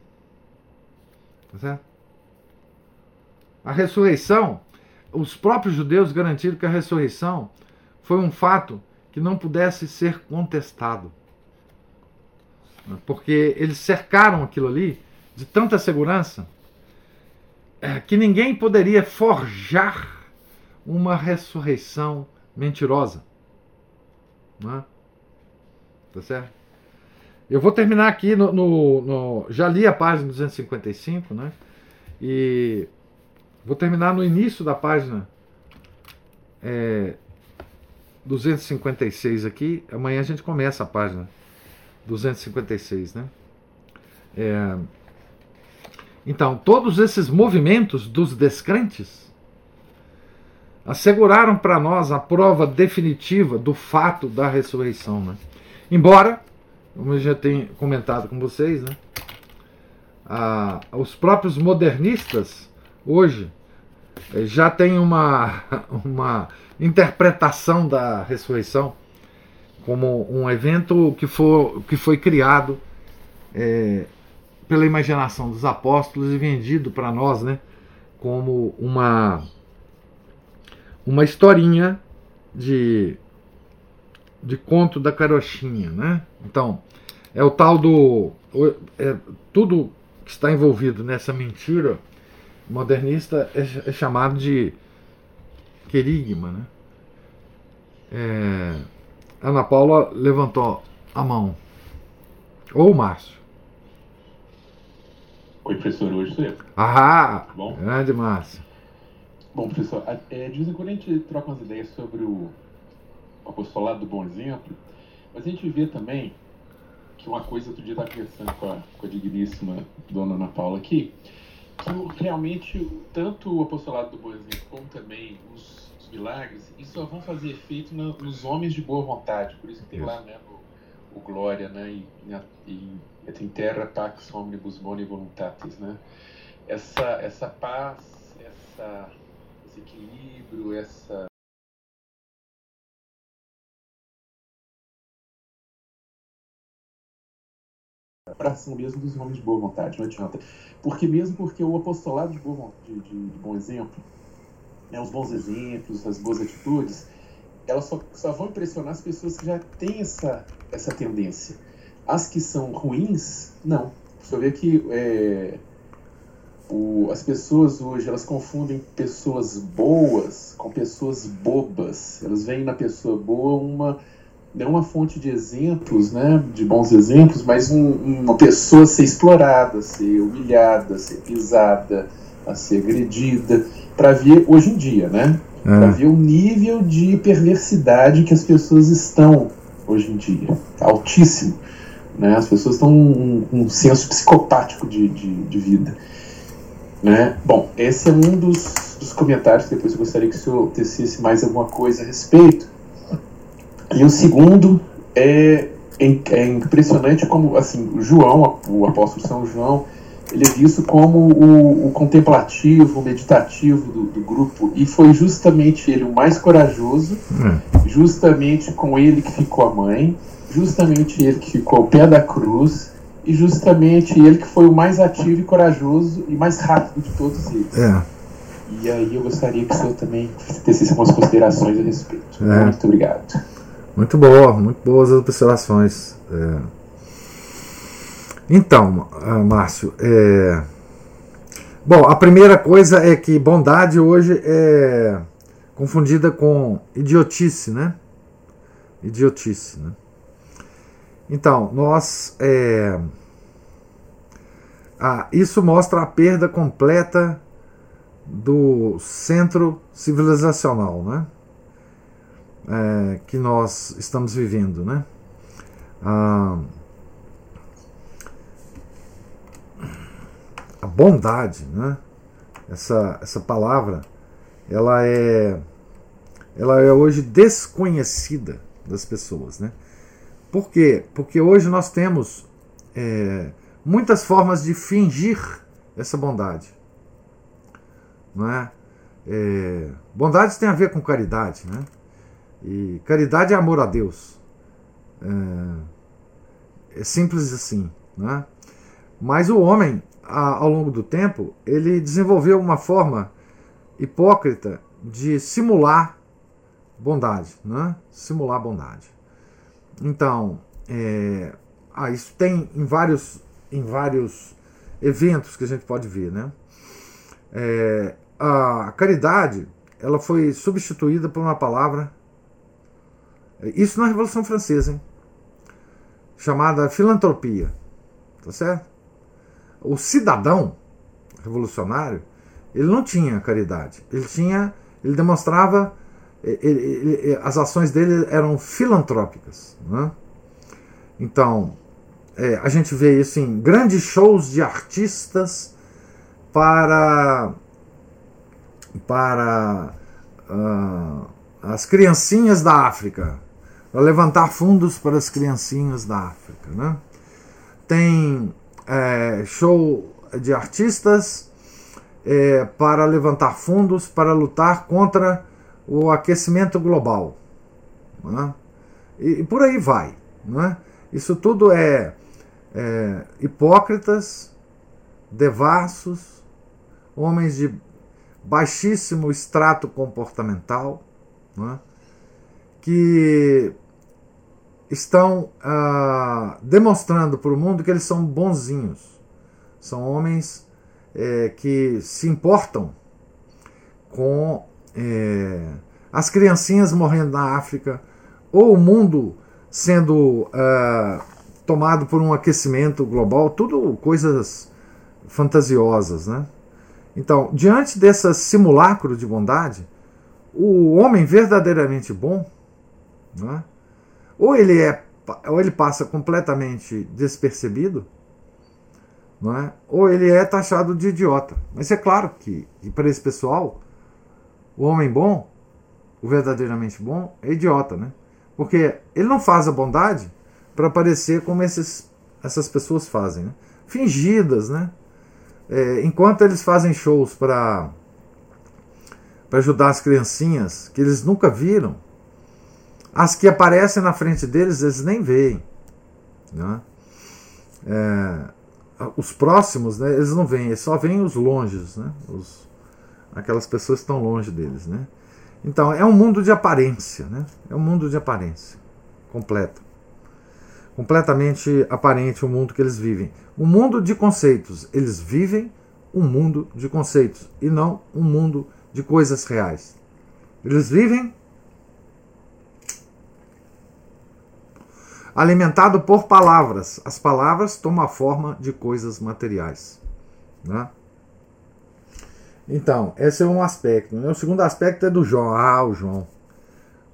Tá certo? A ressurreição, os próprios judeus garantiram que a ressurreição foi um fato que não pudesse ser contestado. Porque eles cercaram aquilo ali de tanta segurança que ninguém poderia forjar uma ressurreição mentirosa. Não é? Tá certo? Eu vou terminar aqui no, no, no, Já li a página 255, né? E vou terminar no início da página é, 256 aqui. Amanhã a gente começa a página 256, né? É, então, todos esses movimentos dos descrentes asseguraram para nós a prova definitiva do fato da ressurreição. Né? Embora, como eu já tenho comentado com vocês, né, os próprios modernistas hoje eh, já têm uma, [laughs] uma interpretação da ressurreição como um evento que, for, que foi criado é, pela imaginação dos apóstolos e vendido para nós, né, como uma uma historinha de de conto da carochinha, né? Então, é o tal do é, tudo que está envolvido nessa mentira modernista é, é chamado de querigma, né? É, Ana Paula levantou a mão. Ou Márcio. Oi, professor, hoje sou eu. Ah, Bom? grande Márcio. Bom, professor, é, de vez em quando a gente troca umas ideias sobre o apostolado do bom exemplo, mas a gente vê também que uma coisa, outro dia eu estava conversando com a, com a digníssima dona Ana Paula aqui, que realmente tanto o apostolado do bom exemplo como também os, os milagres, isso só vão fazer efeito no, nos homens de boa vontade, por isso que tem isso. lá né, o, o Glória, né, e, e in terra pax omnibus boni voluntatis, né? Essa, essa paz essa, esse equilíbrio, essa ação mesmo dos homens de boa vontade, não adianta. Porque mesmo porque o apostolado de, boa, de, de, de bom exemplo, né, os bons exemplos, as boas atitudes, elas só, só vão impressionar as pessoas que já têm essa, essa tendência. As que são ruins, não. Você vê que é, o, as pessoas hoje elas confundem pessoas boas com pessoas bobas. Elas veem na pessoa boa uma não uma fonte de exemplos, né, de bons exemplos, mas um, uma pessoa ser explorada, ser humilhada, ser pisada, a ser agredida, para ver hoje em dia, né, é. ver o nível de perversidade que as pessoas estão hoje em dia, altíssimo, né, as pessoas estão com um, um, senso psicopático de, de, de, vida, né. Bom, esse é um dos, dos comentários depois eu gostaria que o senhor tecesse mais alguma coisa a respeito. E o segundo é, é impressionante como assim, João, o apóstolo São João, ele é visto como o, o contemplativo, o meditativo do, do, grupo, e foi justamente ele o mais corajoso, hum. justamente com ele que ficou a mãe, justamente ele que ficou ao pé da cruz, e justamente ele que foi o mais ativo e corajoso e mais rápido de todos eles. É. E aí eu gostaria que o senhor também tecesse algumas considerações a respeito. É. Muito obrigado. Muito boa, muito boas as observações. É. Então, ah, Márcio, é... bom, a primeira coisa é que bondade hoje é confundida com idiotice, né? Idiotice, né? Então, nós. É... Ah, isso mostra a perda completa do centro civilizacional, né? é, que nós estamos vivendo, né? A, a bondade, né? Essa, essa palavra, ela é, ela é hoje desconhecida das pessoas, né? Por quê? Porque hoje nós temos é, muitas formas de fingir essa bondade, não é? é? Bondade tem a ver com caridade, né? E caridade é amor a Deus. É, é simples assim. Né? Mas o homem, a, ao longo do tempo, ele desenvolveu uma forma hipócrita de simular bondade. Né? Simular bondade. Então, é, ah, isso tem em vários, em vários eventos que a gente pode ver. Né? É, a caridade ela foi substituída por uma palavra isso na Revolução Francesa, hein? chamada filantropia. Tá certo? O cidadão revolucionário, ele não tinha caridade. Ele tinha, ele demonstrava, ele, ele, as ações dele eram filantrópicas. Né? Então, é, a gente vê isso em grandes shows de artistas para para uh, as criancinhas da África para levantar fundos para as criancinhas da África. Né? Tem é, show de artistas é, para levantar fundos para lutar contra o aquecimento global. Né? E, e, por aí vai. Né? Isso tudo é, é hipócritas, devassos, homens de baixíssimo extrato comportamental, né? que estão ah, demonstrando para o mundo que eles são bonzinhos. São homens é, que se importam com é, as criancinhas morrendo na África ou o mundo sendo ah, tomado por um aquecimento global, tudo coisas fantasiosas, né? Então, diante desse simulacro de bondade, o homem verdadeiramente bom, né, ou ele é ou ele passa completamente despercebido, não é? ou ele é taxado de idiota. Mas é claro que, para esse pessoal, o homem bom, o verdadeiramente bom, é idiota, né? Porque ele não faz a bondade para parecer como esses, essas pessoas fazem, né? fingidas, né? É, enquanto eles fazem shows para para ajudar as criancinhas que eles nunca viram. As que aparecem na frente deles, eles nem veem. Né? É, os próximos, né, eles não veem, eles só veem os longes, né? Os, aquelas pessoas que estão longe deles. Né? Então, é um mundo de aparência. Né? É um mundo de aparência completo. Completamente aparente o mundo que eles vivem. Um mundo de conceitos. Eles vivem um mundo de conceitos e não um mundo de coisas reais. Eles vivem alimentado por palavras. As palavras tomam a forma de coisas materiais. Né? Então, esse é um aspecto. Né? O segundo aspecto é do João. Ah, o João.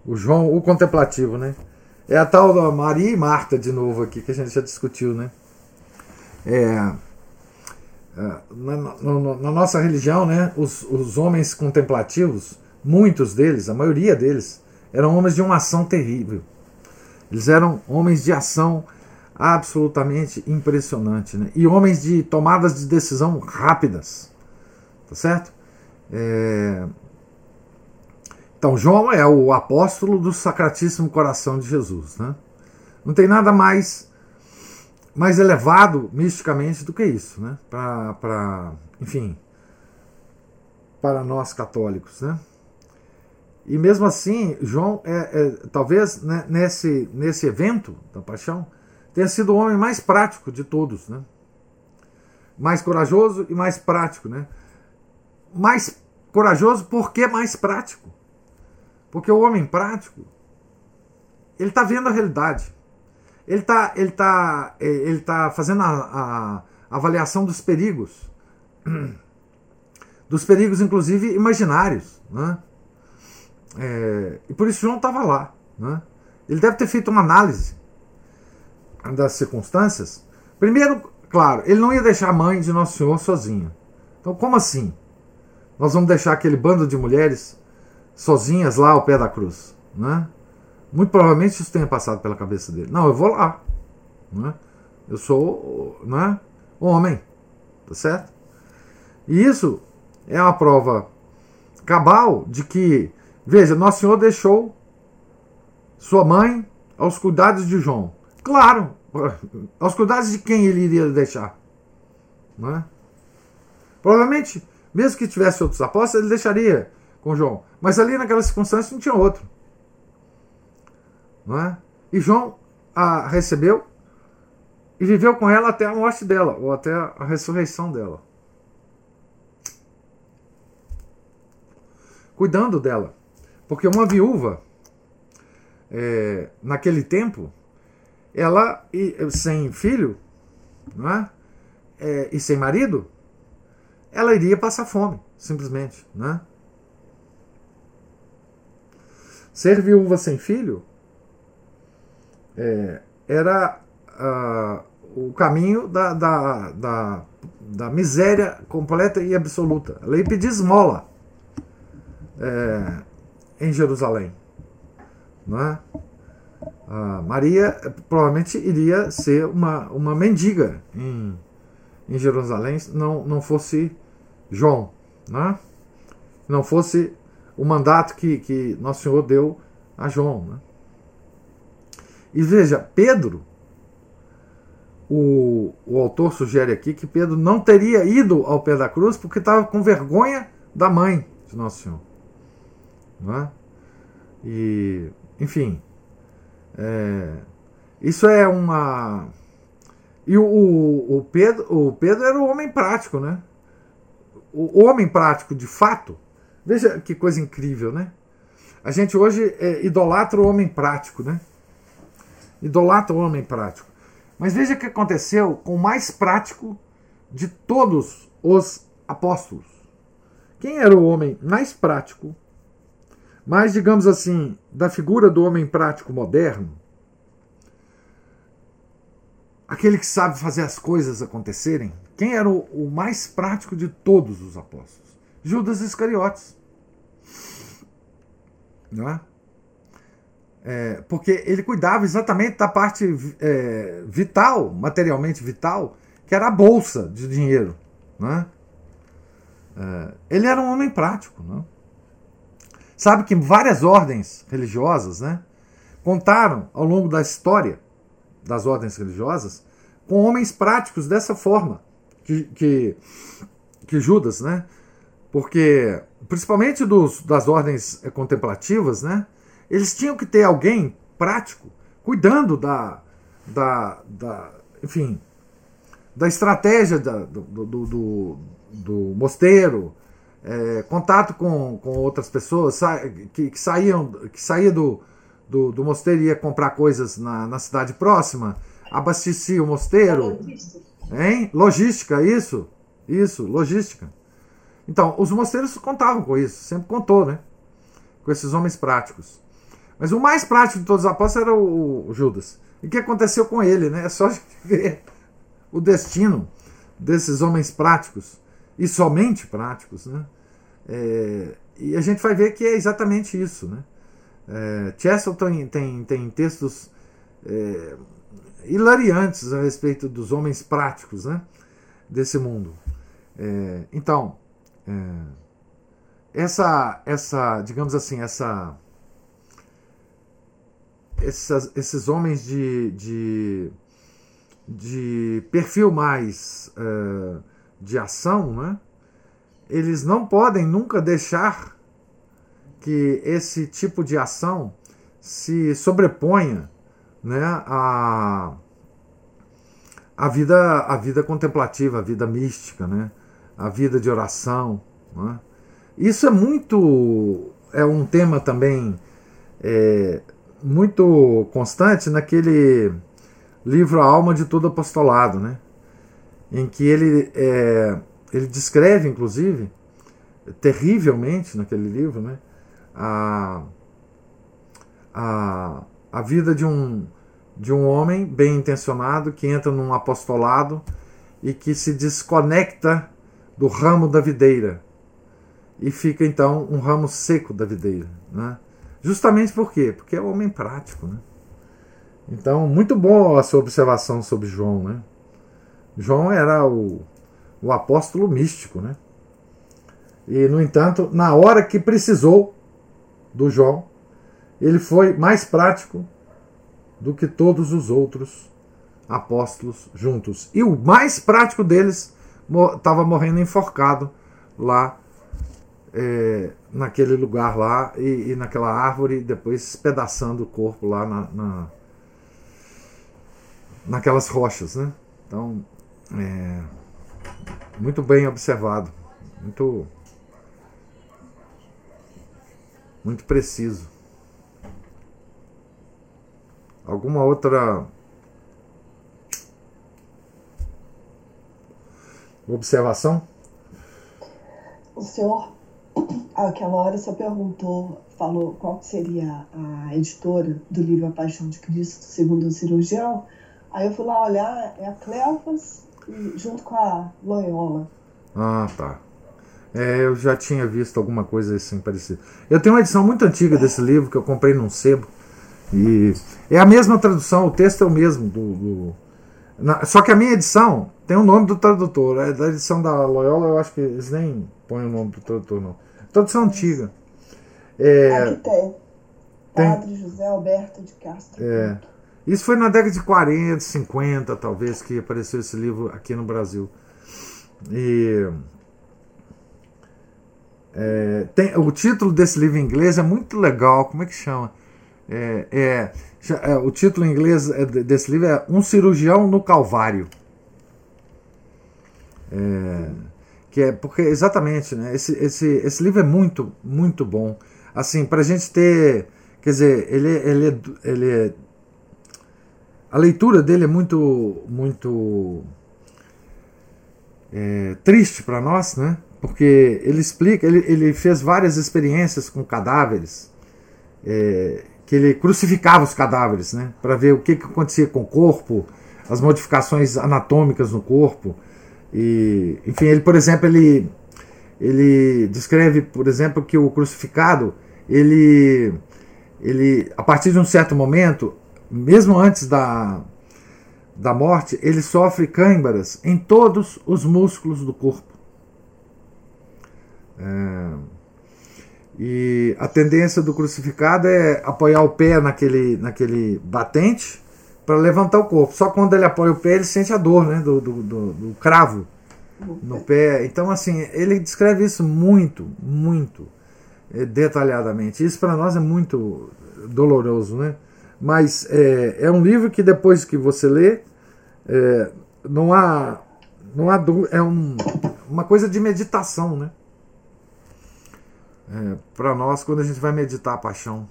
O João, o contemplativo, né? É a tal da Maria e Marta de novo aqui, que a gente já discutiu, né? É, é, na, na, na, nossa religião, né, os, os homens contemplativos, muitos deles, a maioria deles, eram homens de uma ação terrível. Eles eram homens de ação absolutamente impressionante, né? E homens de tomadas de decisão rápidas, tá certo? É... Então, João é o apóstolo do Sacratíssimo Coração de Jesus, né? Não tem nada mais mais elevado misticamente do que isso, né? Para, enfim, para nós católicos, né? E mesmo assim, João, é, é, talvez né, nesse, nesse evento da paixão, tenha sido o homem mais prático de todos, né? Mais corajoso e mais prático, né? Mais corajoso porque mais prático. Porque o homem prático, ele está vendo a realidade. Ele está ele tá, é, ele tá fazendo a, a avaliação dos perigos. [clears throat] Dos perigos, inclusive, imaginários. Né? É, e por isso João estava lá. Né? Ele deve ter feito uma análise das circunstâncias. Primeiro, claro, ele não ia deixar a mãe de Nosso Senhor sozinha. Então, como assim? Nós vamos deixar aquele bando de mulheres sozinhas lá ao pé da cruz. Né? Muito provavelmente isso tenha passado pela cabeça dele. Não, eu vou lá. Né? Eu sou né, homem. Tá certo? E isso é uma prova cabal de que, veja, Nosso Senhor deixou sua mãe aos cuidados de João. Claro, [laughs] aos cuidados de quem ele iria deixar. Não é? Provavelmente, mesmo que tivesse outros apóstolos, ele deixaria com João. Mas ali naquela circunstância não tinha outro. Não é? E João a recebeu e viveu com ela até a morte dela, ou até a ressurreição dela. Cuidando dela. Porque uma viúva, é, naquele tempo, ela sem filho é? é? e sem marido, ela iria passar fome, simplesmente. Né? Ser viúva sem filho é, era uh, o caminho da, da, da, da, miséria completa e absoluta. Ela ia pedir esmola é, em Jerusalém. Não é? Uh, Maria provavelmente iria ser uma, uma mendiga em, em Jerusalém se não, não fosse João. Não, é? não fosse o mandato que, que Nosso Senhor deu a João. Né? E veja, Pedro, o, o autor sugere aqui que Pedro não teria ido ao pé da cruz porque estava com vergonha da mãe de Nosso Senhor. Não é? E, enfim, é, isso é uma. E o, o, Pedro, o Pedro era o homem prático, né? O, homem prático, de fato. Veja que coisa incrível, né? A gente hoje é, idolatra o homem prático, né? idolatra o homem prático. Mas veja o que aconteceu com o mais prático de todos os apóstolos. Quem era o homem mais prático, mais, digamos assim, da figura do homem prático moderno? Aquele que sabe fazer as coisas acontecerem? Quem era o, o mais prático de todos os apóstolos? Judas Iscariotes. Não é? É, porque ele cuidava exatamente da parte é, vital, materialmente vital, que era a bolsa de dinheiro. Né? É, ele era um homem prático. Né? Sabe que várias ordens religiosas né, contaram ao longo da história das ordens religiosas com homens práticos dessa forma que, que, que Judas, né? Porque, principalmente dos, das ordens contemplativas, né? Eles tinham que ter alguém prático cuidando da, da, da enfim, da estratégia da, do, do, do, do mosteiro, é, contato com, com outras pessoas que, que saíam que saía do, do, do mosteiro e ia comprar coisas na, na cidade próxima, abastecia o mosteiro. Hein? Logística, isso. Isso, logística. Então, os mosteiros contavam com isso, sempre contou, né? Com esses homens práticos. Mas o mais prático de todos os apóstolos era o, o Judas. E o que aconteceu com ele, né? É só ver o destino desses homens práticos, e somente práticos, né? É, e a gente vai ver que é exatamente isso, né? É, Chesterton tem, tem textos é, hilariantes a respeito dos homens práticos né, desse mundo. É, então, é, essa, essa, digamos assim, essa, essas, esses homens de, de, de perfil mais é, de ação, né, eles não podem nunca deixar que esse tipo de ação se sobreponha né, a, a, vida, a vida contemplativa, a vida mística, né, a vida de oração. Né. Isso é muito. é um tema também é, muito constante naquele livro A Alma de Todo Apostolado, né, em que ele, é, ele descreve, inclusive, terrivelmente naquele livro, né, a, a, a vida de um, de um homem bem intencionado que entra num apostolado e que se desconecta do ramo da videira e fica então um ramo seco da videira. Né? Justamente por quê? Porque é um homem prático. Né? Então, muito bom a sua observação sobre João. Né? João era o, o apóstolo místico. Né? E, no entanto, na hora que precisou, do João, ele foi mais prático do que todos os outros apóstolos juntos. E o mais prático deles estava morrendo enforcado lá é, naquele lugar lá e, e, naquela árvore, depois espedaçando o corpo lá na, na naquelas rochas, né? Então, é, muito bem observado, muito muito preciso. Alguma outra observação? O senhor, aquela hora, você perguntou, falou qual seria a editora do livro A Paixão de Cristo, segundo o cirurgião. Aí eu fui lá olhar, é a Cleofas, junto com a Loyola. Ah, tá. É, eu já tinha visto alguma coisa assim parecida. Eu tenho uma edição muito antiga desse livro que eu comprei num sebo. E é a mesma tradução, o texto é o mesmo. Do, do na, só que a minha edição tem o nome do tradutor. A da edição da Loyola eu acho que eles nem põem o nome do tradutor, não. Tradução antiga. É, Aqui tem. Padre tem, José Alberto de Castro. É. Isso foi na década de 40, 50, talvez, que apareceu esse livro aqui no Brasil. E é, tem, o título desse livro em inglês é muito legal. Como é que chama? É, é, é o título em inglês é desse livro é Um Cirurgião no Calvário. É, que é porque exatamente, né? Esse, esse, esse livro é muito, muito bom. Assim, a gente ter, quer dizer, ele, ele, ele a leitura dele é muito, muito é, triste para nós, né? porque ele explica, ele, ele fez várias experiências com cadáveres, é, que ele crucificava os cadáveres, né, para ver o que, que acontecia com o corpo, as modificações anatômicas no corpo. E, enfim, ele, por exemplo, ele, ele descreve, por exemplo, que o crucificado, ele, ele, a partir de um certo momento, mesmo antes da, da morte, ele sofre câimbras em todos os músculos do corpo. É, E a tendência do crucificado é apoiar o pé naquele, naquele batente para levantar o corpo. Só quando ele apoia o pé, ele sente a dor né, do, do, do, do cravo no pé. Então, assim, ele descreve isso muito, muito eh, detalhadamente. Isso para nós é muito doloroso, né? Mas é, é, um livro que depois que você lê, é, não há, não há é um, uma coisa de meditação, né? É, para nós, quando a gente vai meditar a paixão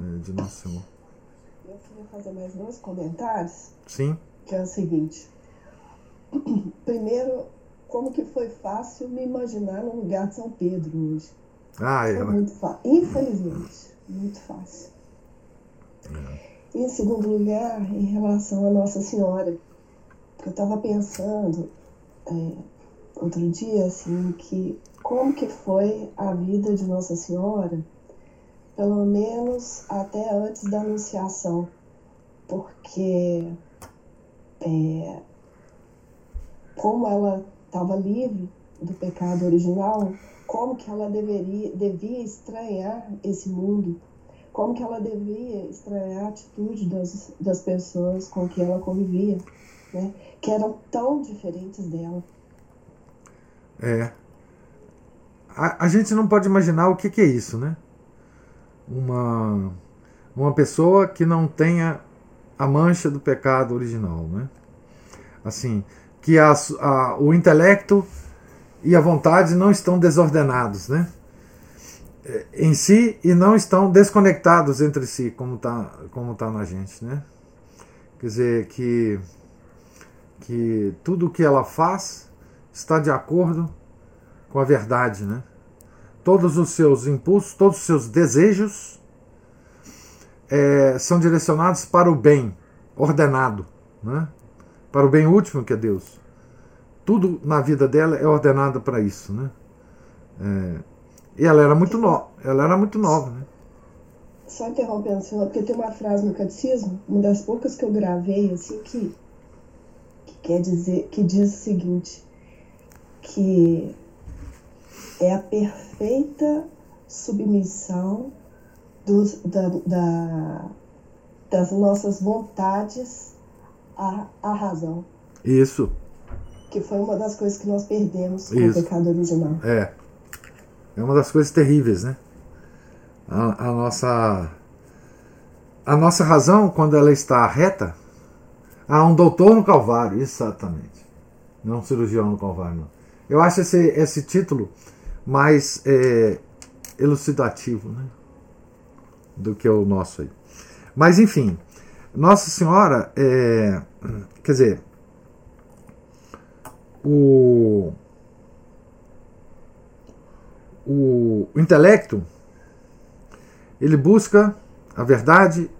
é, de Nosso Senhor. Eu queria fazer mais dois comentários. Sim. Que é o seguinte. [clears throat] Primeiro, como que foi fácil me imaginar no lugar de São Pedro hoje. Ah, é. Foi muito fácil. Infelizmente, muito fácil. E em segundo lugar, em relação a Nossa Senhora. Eu estava pensando é, outro dia, assim, que como que foi a vida de Nossa Senhora, pelo menos até antes da Anunciação. Porque é, como ela estava livre do pecado original, como que ela deveria, devia estranhar esse mundo, como que ela devia estranhar a atitude das, das pessoas com que ela convivia, né? que eram tão diferentes dela. É. A, a gente não pode imaginar o que, que é isso, né? Uma, uma pessoa que não tenha a mancha do pecado original, né? Assim, que a, a, o intelecto e a vontade não estão desordenados, né? É, em si e não estão desconectados entre si, como está como tá na gente, né? Quer dizer, que, que tudo que ela faz está de acordo com a verdade, né? Todos os seus impulsos, todos os seus desejos é, são direcionados para o bem ordenado, né? para o bem último que é Deus. Tudo na vida dela é ordenado para isso, né? É, e ela era muito nova, ela era muito nova, né? Só interrompendo, senhor, porque tem uma frase no catecismo, uma das poucas que eu gravei, assim, que, que quer dizer, que diz o seguinte, que é a perfeita submissão dos, da, da, das nossas vontades a, a razão. Isso. Que foi uma das coisas que nós perdemos com Isso. o pecado original. É. É uma das coisas terríveis, né? A, a, nossa. A nossa razão, quando ela está reta. Há um doutor no Calvário, exatamente. Não um cirurgião no Calvário, não. Eu acho esse, esse título mais é, elucidativo, né? Do que o nosso aí. Mas, enfim. Nossa Senhora, é, quer dizer, o, o, o intelecto ele busca a verdade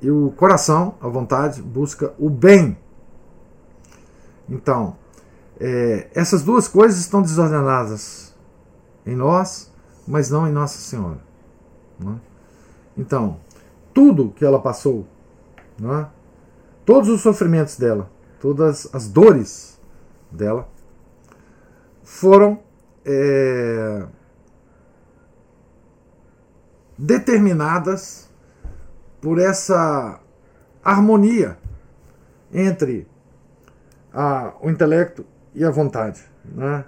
e o coração, a vontade, busca o bem. Então, é, essas duas coisas estão desordenadas em nós, mas não em Nossa Senhora. É? Então, tudo que ela passou é? todos os sofrimentos dela, todas as dores dela, foram é, determinadas por essa harmonia entre a, o intelecto e a vontade. Né?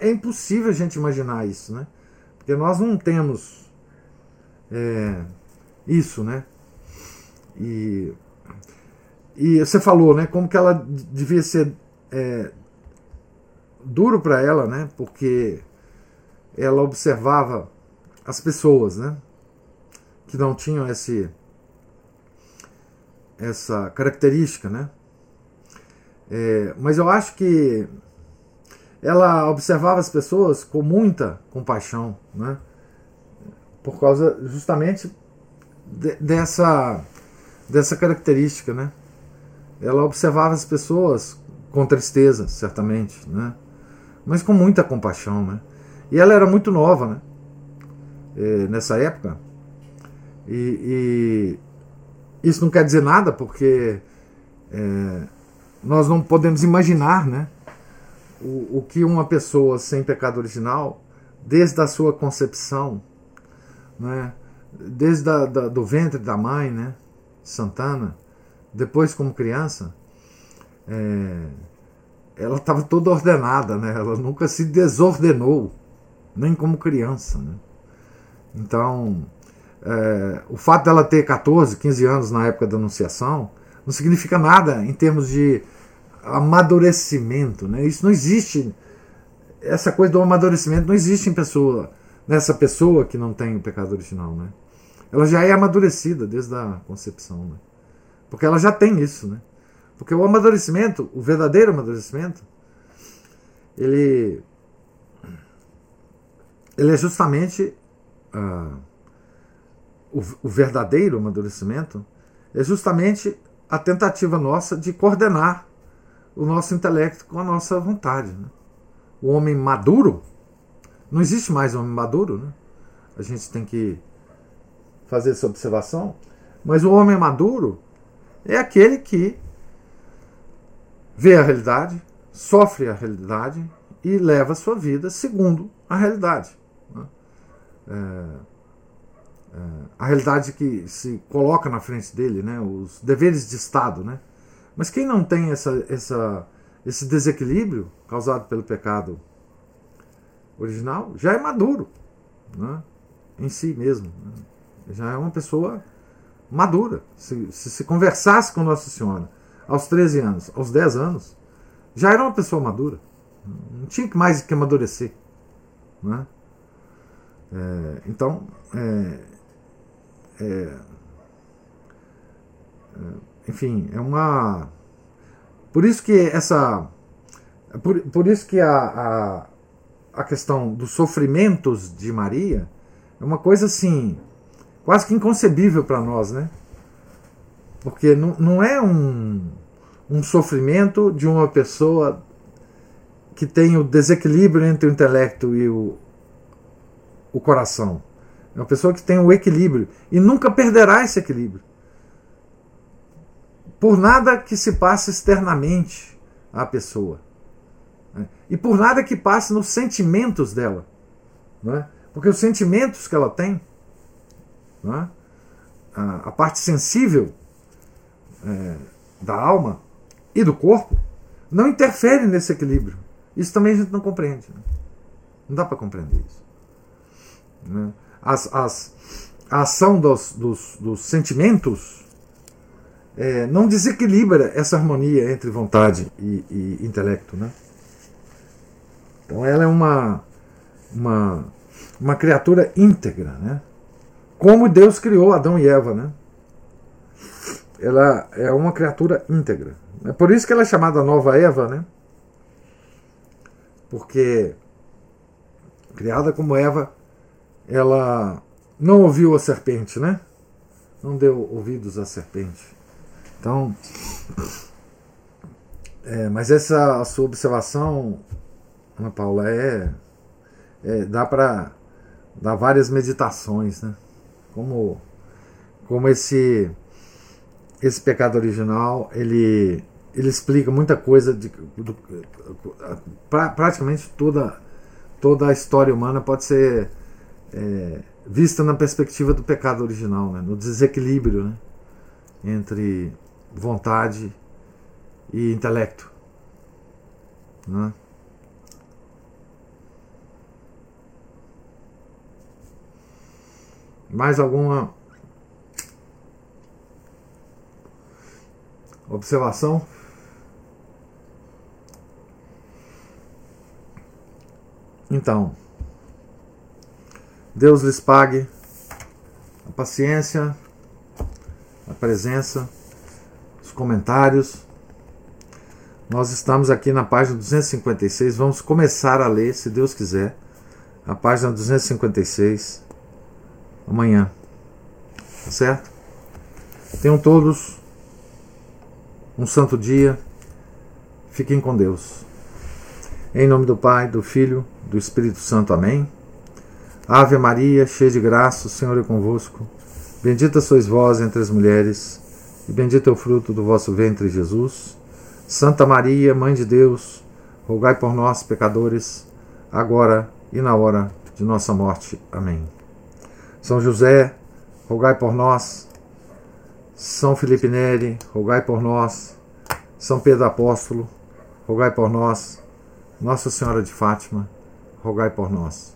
É impossível a gente imaginar isso, né? porque nós não temos é, isso, né? E, e você falou, né? Como que ela devia ser é, duro para ela, né? Porque ela observava as pessoas, né? Que não tinham esse, essa característica, né? É, mas eu acho que ela observava as pessoas com muita compaixão, né? Por causa justamente de, dessa dessa característica, né? Ela observava as pessoas com tristeza, certamente, né? Mas com muita compaixão, né? E ela era muito nova, né? É, nessa época. E, e, isso não quer dizer nada, porque é, nós não podemos imaginar, né? O, o que uma pessoa sem pecado original, desde a sua concepção, né? desde a, da, do ventre da mãe, né? Santana, depois como criança, é, ela estava toda ordenada, né? ela nunca se desordenou, nem como criança. Né? Então, é, o fato dela ter 14, 15 anos na época da Anunciação não significa nada em termos de amadurecimento. Né? Isso não existe. Essa coisa do amadurecimento não existe em pessoa, nessa pessoa que não tem o pecado original. Né? Ela já é amadurecida desde a concepção. Né? Porque ela já tem isso. Né? Porque o amadurecimento, o verdadeiro amadurecimento, ele, ele é justamente. Uh, o, o verdadeiro amadurecimento é justamente a tentativa nossa de coordenar o nosso intelecto com a nossa vontade. Né? O homem maduro, não existe mais homem maduro, né? a gente tem que fazer essa observação, mas o homem maduro é aquele que vê a realidade, sofre a realidade e leva a sua vida segundo a realidade. Né? É a realidade que se coloca na frente dele, né, os deveres de Estado. Né? Mas quem não tem essa, essa, esse desequilíbrio causado pelo pecado original já é maduro né, em si mesmo. Né? Já é uma pessoa madura. Se, se, se conversasse com Nossa Senhora aos 13 anos, aos 10 anos, já era uma pessoa madura. Não tinha mais que amadurecer. Né? É, então, é, é, é, enfim, é uma. Por isso que essa. Por, por isso que a, a, a questão dos sofrimentos de Maria é uma coisa assim, quase que inconcebível para nós, né? Porque não, não é um, um sofrimento de uma pessoa que tem o desequilíbrio entre o intelecto e o, o coração. É uma pessoa que tem o equilíbrio e nunca perderá esse equilíbrio. Por nada que se passe externamente à pessoa. Né? E por nada que passe nos sentimentos dela. Não é? Porque os sentimentos que ela tem, não é? a, a, parte sensível é, da alma e do corpo, não interfere nesse equilíbrio. Isso também a gente não compreende. Né? Não dá para compreender isso. As, as, a ação dos, dos, dos sentimentos é, não desequilibra essa harmonia entre vontade e, e, intelecto. Né? Então ela é uma, uma, uma criatura íntegra, né? como Deus criou Adão e Eva. Né? Ela é uma criatura íntegra. É por isso que ela é chamada Nova Eva, né? porque criada como Eva ela não ouviu a serpente, né? Não deu ouvidos à serpente. Então, [clears throat] é, mas essa sua observação, Ana Paula, é, é dá para dar várias meditações, né? Como, como esse esse pecado original ele ele explica muita coisa de do, pra, praticamente toda toda a história humana pode ser é, vista na perspectiva do pecado original, né? no desequilíbrio né? entre vontade e intelecto. Né? Mais alguma observação? Então. Deus lhes pague a paciência, a presença, os comentários. Nós estamos aqui na página 256, vamos começar a ler, se Deus quiser, a página 256 amanhã. Tá certo? Tenham todos um santo dia. Fiquem com Deus. Em nome do Pai, do Filho, do Espírito Santo. Amém. Ave Maria, cheia de graça, o Senhor é convosco. Bendita sois vós entre as mulheres, e bendito é o fruto do vosso ventre, Jesus. Santa Maria, Mãe de Deus, rogai por nós, pecadores, agora e na hora de nossa morte. Amém. São José, rogai por nós. São Felipe Neri, rogai por nós. São Pedro Apóstolo, rogai por nós. Nossa Senhora de Fátima, rogai por nós.